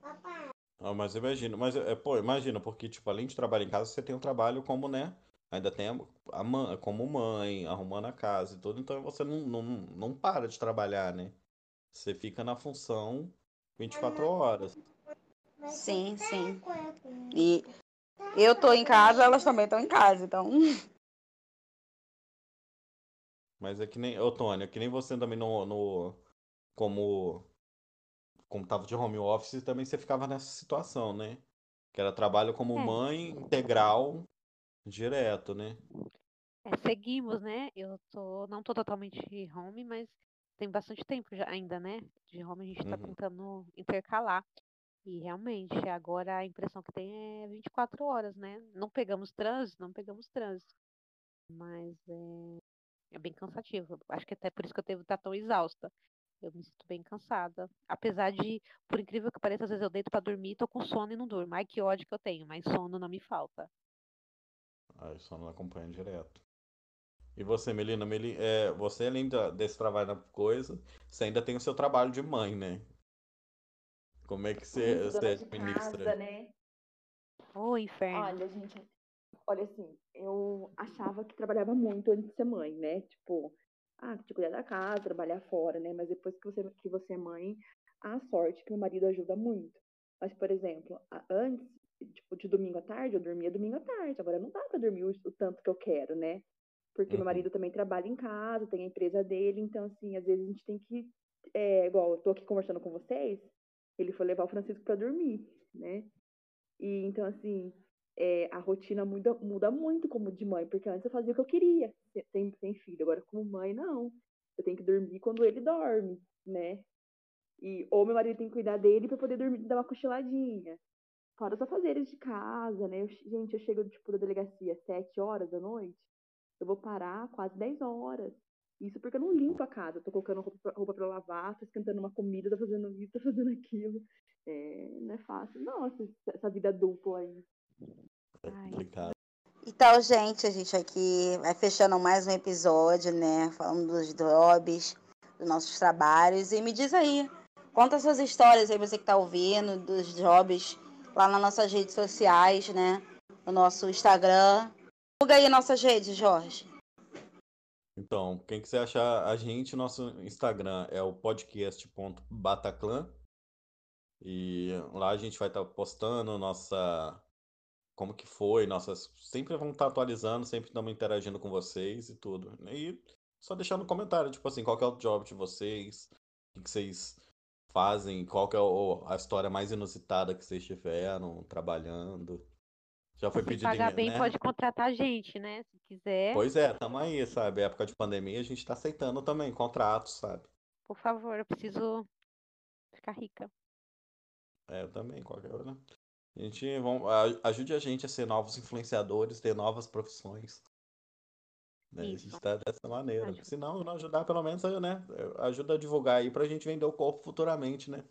Ah, mas imagina, mas é, pô, imagina, porque tipo, além de trabalhar em casa, você tem um trabalho como, né? Ainda tem a, a mãe, como mãe, arrumando a casa e tudo, então você não, não, não para de trabalhar, né? Você fica na função 24 horas. Sim, sim. E eu tô em casa, elas também estão em casa, então. Mas é que nem, ô Tônia, que nem você também no, no como como tava de home office, também você ficava nessa situação, né? Que era trabalho como É. mãe integral direto, né? É, seguimos, né? Eu tô, não tô totalmente home, mas tem bastante tempo já ainda, né? De home a gente tá Uhum. tentando intercalar. E realmente, agora a impressão que tem é 24 horas, né? Não pegamos trânsito, não pegamos trânsito. Mas é, é bem cansativo. Acho que até por isso que eu devo estar tão exausta. Eu me sinto bem cansada. Apesar de, por incrível que pareça, às vezes eu deito pra dormir, tô com sono e não durmo. Ai, que ódio que eu tenho, mas sono não me falta. Aí só não acompanha direto. E você, Melina, Meli, é, você além da- desse trabalho na coisa, você ainda tem o seu trabalho de mãe, né? Como é que você, você administra? casa, né? Ô, inferno. Olha, gente, olha assim, eu achava que trabalhava muito antes de ser mãe, né? Tipo, ah, de cuidar da casa, trabalhar fora, né? Mas depois que você, que você é mãe, a sorte que meu marido ajuda muito. Mas, por exemplo, antes, tipo, de domingo à tarde, eu dormia domingo à tarde. Agora não dá pra dormir o, o tanto que eu quero, né? Porque meu Uhum. marido também trabalha em casa, tem a empresa dele, então, assim, às vezes a gente tem que. É, igual, eu tô aqui conversando com vocês, ele foi levar o Francisco pra dormir, né? E então, assim, é, a rotina muda, muda muito como de mãe, porque antes eu fazia o que eu queria, se- sem, sem filho. Agora, como mãe, não. Eu tenho que dormir quando ele dorme, né? E, ou meu marido tem que cuidar dele pra poder dormir, dar uma cochiladinha. Fora os afazeres de casa, né? Eu gente, eu chego, tipo, da delegacia 7 horas da noite, eu vou parar quase 10 horas. Isso porque eu não limpo a casa. Tô colocando roupa pra, roupa pra lavar, tô esquentando uma comida, tô fazendo isso, tô fazendo aquilo. É, não é fácil. Nossa, essa vida dupla aí. É Ai. complicado. Então, gente, a gente aqui vai fechando mais um episódio, né? Falando dos jobs, dos nossos trabalhos. E me diz aí, conta suas histórias aí, você que tá ouvindo, dos jobs, lá nas nossas redes sociais, né? No nosso Instagram. Divulga aí nossas redes, Jorge. Então, quem quiser achar a gente, nosso Instagram é o podcast.bataclan. E lá a gente vai estar postando nossa. Como que foi, nossas. Sempre vamos estar atualizando, sempre estamos interagindo com vocês e tudo. E só deixar no comentário, tipo assim, qual que é o job de vocês, o que vocês fazem, qual que é a história mais inusitada que vocês tiveram trabalhando. Já foi Se pedido pagar em, bem, né? pode contratar a gente, né? Se quiser, Pois é, tamo aí, sabe? Época de pandemia, a gente tá aceitando também contratos, sabe? por favor, eu preciso ficar rica. É, eu também, qualquer hora. A gente, vão, a- ajude a gente a ser novos influenciadores, ter novas profissões. Né? A gente Isso. tá dessa maneira. Ajuda. Se não, não ajudar, pelo menos, né? Ajuda a divulgar aí pra gente vender o corpo futuramente, né?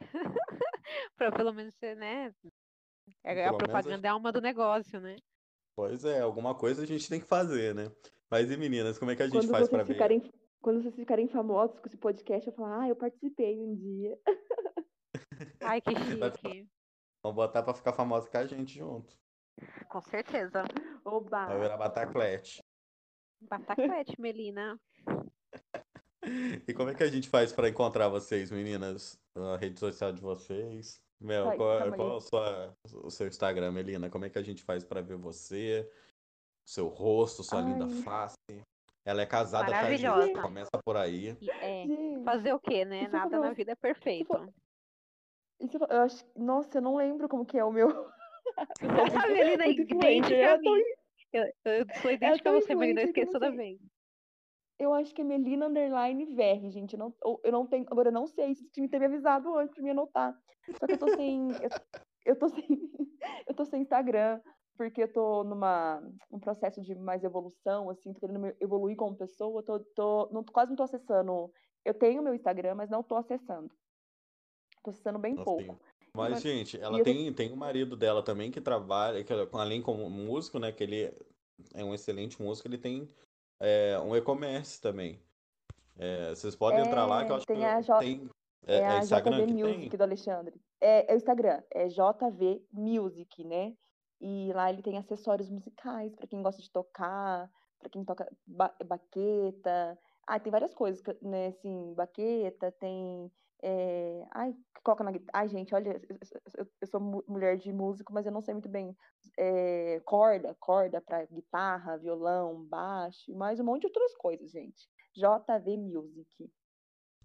Pra pelo menos ser, né? É, Pelo a propaganda é a alma do negócio, né? Pois é, alguma coisa a gente tem que fazer, né? Mas e meninas, como é que a gente Quando faz pra vocês ver? ficarem, quando vocês ficarem famosos com esse podcast, eu falar, ah, eu participei um dia. Ai, que chique. Vamos botar pra ficar famosa com a gente junto. Com certeza. Oba! Vai virar bataclete. Bataclete, Melina. E como é que a gente faz pra encontrar vocês, meninas? A rede social de vocês? Mel, Vai, qual, calma qual é a sua- o seu Instagram, Melina? Como é que a gente faz pra ver você? Seu rosto, sua linda Ai. face. Ela é casada com a gente, Maravilhosa. começa por aí. É, fazer o quê, né? Eu Nada na vida é perfeito. Se eu, acho, nossa, eu não lembro como que é o meu. A Melina é idêntica eu tô. Eu, eu sou idêntica a você, Melina. Eu esqueço toda vez. Eu acho que é Melina Underline VR, gente. Eu não, eu- não tenho. Agora eu não sei se o time teve avisado antes pra me anotar. Só que eu tô sem. Eu, eu tô sem. Eu tô sem Instagram, porque eu tô numa um processo de mais evolução, assim, tô querendo me evoluir como pessoa. Tô, tô, não, quase não tô acessando. Eu tenho meu Instagram, mas não tô acessando. Tô acessando bem Nossa, pouco. tem- Mas, Mas- gente, ela eu tem, tem o marido dela também que trabalha, que além como músico, né? Que ele é um excelente músico, ele tem é, um e-commerce também. É, vocês podem entrar lá, que eu É, acho tem que a J- tem. É, É, é a Instagram JV que tem? Music do Alexandre. É, é o Instagram, é JV Music, né? E lá ele tem acessórios musicais para quem gosta de tocar, para quem toca ba baqueta. Ah, tem várias coisas, né? Assim, baqueta, tem. É, Ai, que coloca na guitarra. Ai, gente, olha, eu, sou mu- mulher de músico, mas eu não sei muito bem. É, corda, corda para guitarra, violão, baixo, mais um monte de outras coisas, gente. JV Music.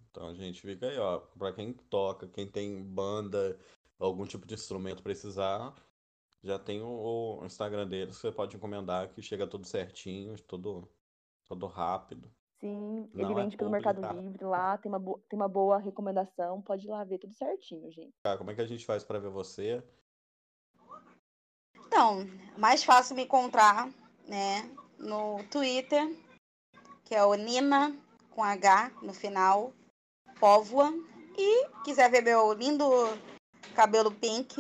Então, gente, fica aí, ó. Pra quem toca, quem tem banda, algum tipo de instrumento precisar, já tem o, Instagram deles, você pode encomendar que chega tudo certinho, tudo, tudo rápido. Sim, Não ele é vende pelo Mercado complicado. Livre lá, tem uma, tem uma boa recomendação, pode ir lá ver tudo certinho, gente. Cara, como é que a gente faz pra ver você? Então, mais fácil me encontrar, né, no Twitter, que é o Nina com H no final, Póvoa. E quiser ver meu lindo cabelo pink,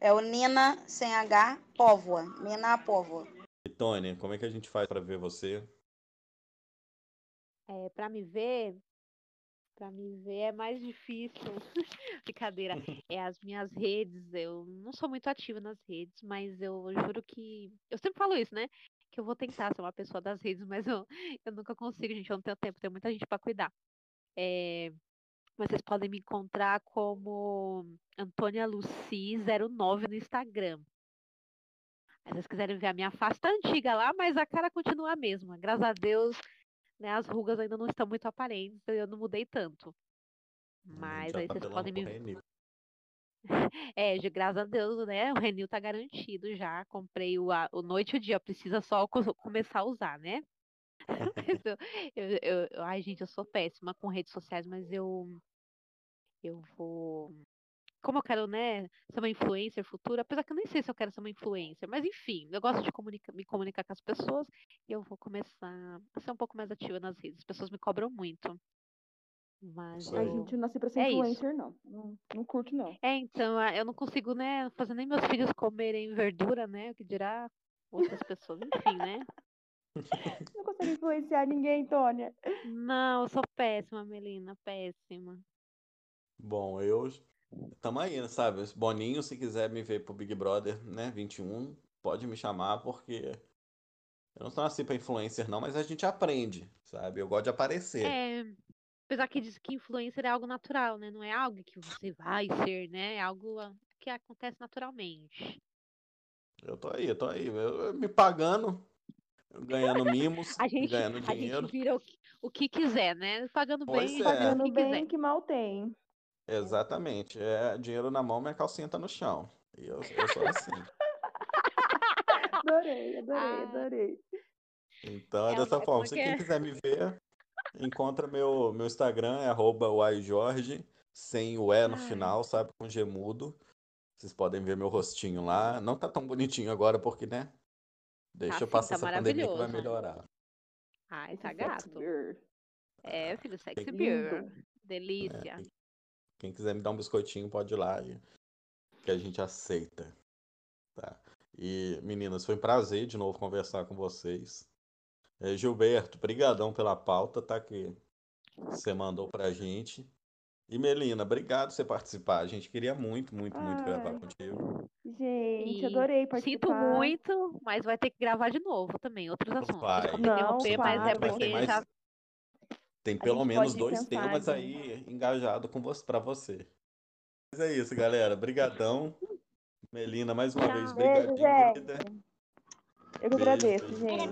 é o Nina sem H, Póvoa. Nina Póvoa. E Tony, como é que a gente faz pra ver você? É, para me ver, para me ver é mais difícil. Brincadeira. É as minhas redes, eu não sou muito ativa nas redes, mas eu juro que eu sempre falo isso, né? Que eu vou tentar ser uma pessoa das redes, mas eu, eu nunca consigo, gente, eu não tenho tempo, tem muita gente para cuidar. É, mas vocês podem me encontrar como Antônia Luci 09 no Instagram. Aí, Se vocês quiserem ver a minha face, tá antiga lá, mas a cara continua a mesma. Graças a Deus, né, as rugas ainda não estão muito aparentes, eu não mudei tanto. Mas já aí tá vocês podem me Renil. é, de graças a Deus, né? O Renil tá garantido já. Comprei o, a- o noite e o dia, precisa só co- começar a usar, né? Mas eu, eu- eu- ai, gente, eu sou péssima com redes sociais, mas eu eu vou como eu quero, né, ser uma influencer futura, apesar que eu nem sei se eu quero ser uma influencer, mas enfim, eu gosto de comunica me comunicar com as pessoas e eu vou começar a ser um pouco mais ativa nas redes. As pessoas me cobram muito. Mas A eu... gente não nasce pra ser É influencer, não. não. Não curto, não. É, então, a- eu não consigo, né, fazer nem meus filhos comerem verdura, né, o que dirá outras pessoas, enfim, né. Não consegue influenciar ninguém, Tônia. Não, eu sou péssima, Melina, péssima. Bom, eu tamo aí, sabe? Boninho, se quiser me ver pro Big Brother, né, 21, pode me chamar, porque eu não nasci pra influencer, não, mas a gente aprende, sabe? Eu gosto de aparecer. É, apesar que diz que influencer é algo natural, né, não é algo que você vai ser, né, é algo ah, que acontece naturalmente. Eu tô aí, eu tô aí. Eu, eu me pagando, ganhando mimos, A gente, ganhando a dinheiro. gente vira o, que- o que quiser, né, pagando Pois bem, é. a Pagando que bem quiser. que mal tem. Exatamente. É dinheiro na mão, minha calcinha tá no chão. E eu, eu sou assim. Adorei, adorei, Ah. adorei. Então é É, dessa é forma. Se quem quiser me ver, encontra meu, meu Instagram, é arroba uaijorge, sem o E no Ai. final, sabe? Com G mudo. Vocês podem ver meu rostinho lá. Não tá tão bonitinho agora, porque, né? Deixa Tá eu passar tá essa pandemia que vai melhorar. Ai, tá sexy gato. É, filho, sexy beer. É, Delícia. quem- quem quiser me dar um biscoitinho, pode ir lá, que a gente aceita. Tá? E, meninas, foi um prazer de novo conversar com vocês. É, Gilberto, brigadão pela pauta, tá? Que você mandou pra gente. E Melina, obrigado por você participar. A gente queria muito, muito, muito gravar Ai. contigo. Gente, E adorei Sinto participar. muito, mas vai ter que gravar de novo também, outros assuntos. Vai. Não, interromper, mas é. Mas porque mais. já Tem pelo menos dois pensar, temas gente. aí engajados com você, pra você. Mas é isso, galera. Brigadão. Melina, mais uma vez, Tchau. Beijo, brigadinho. Eu que agradeço, gente.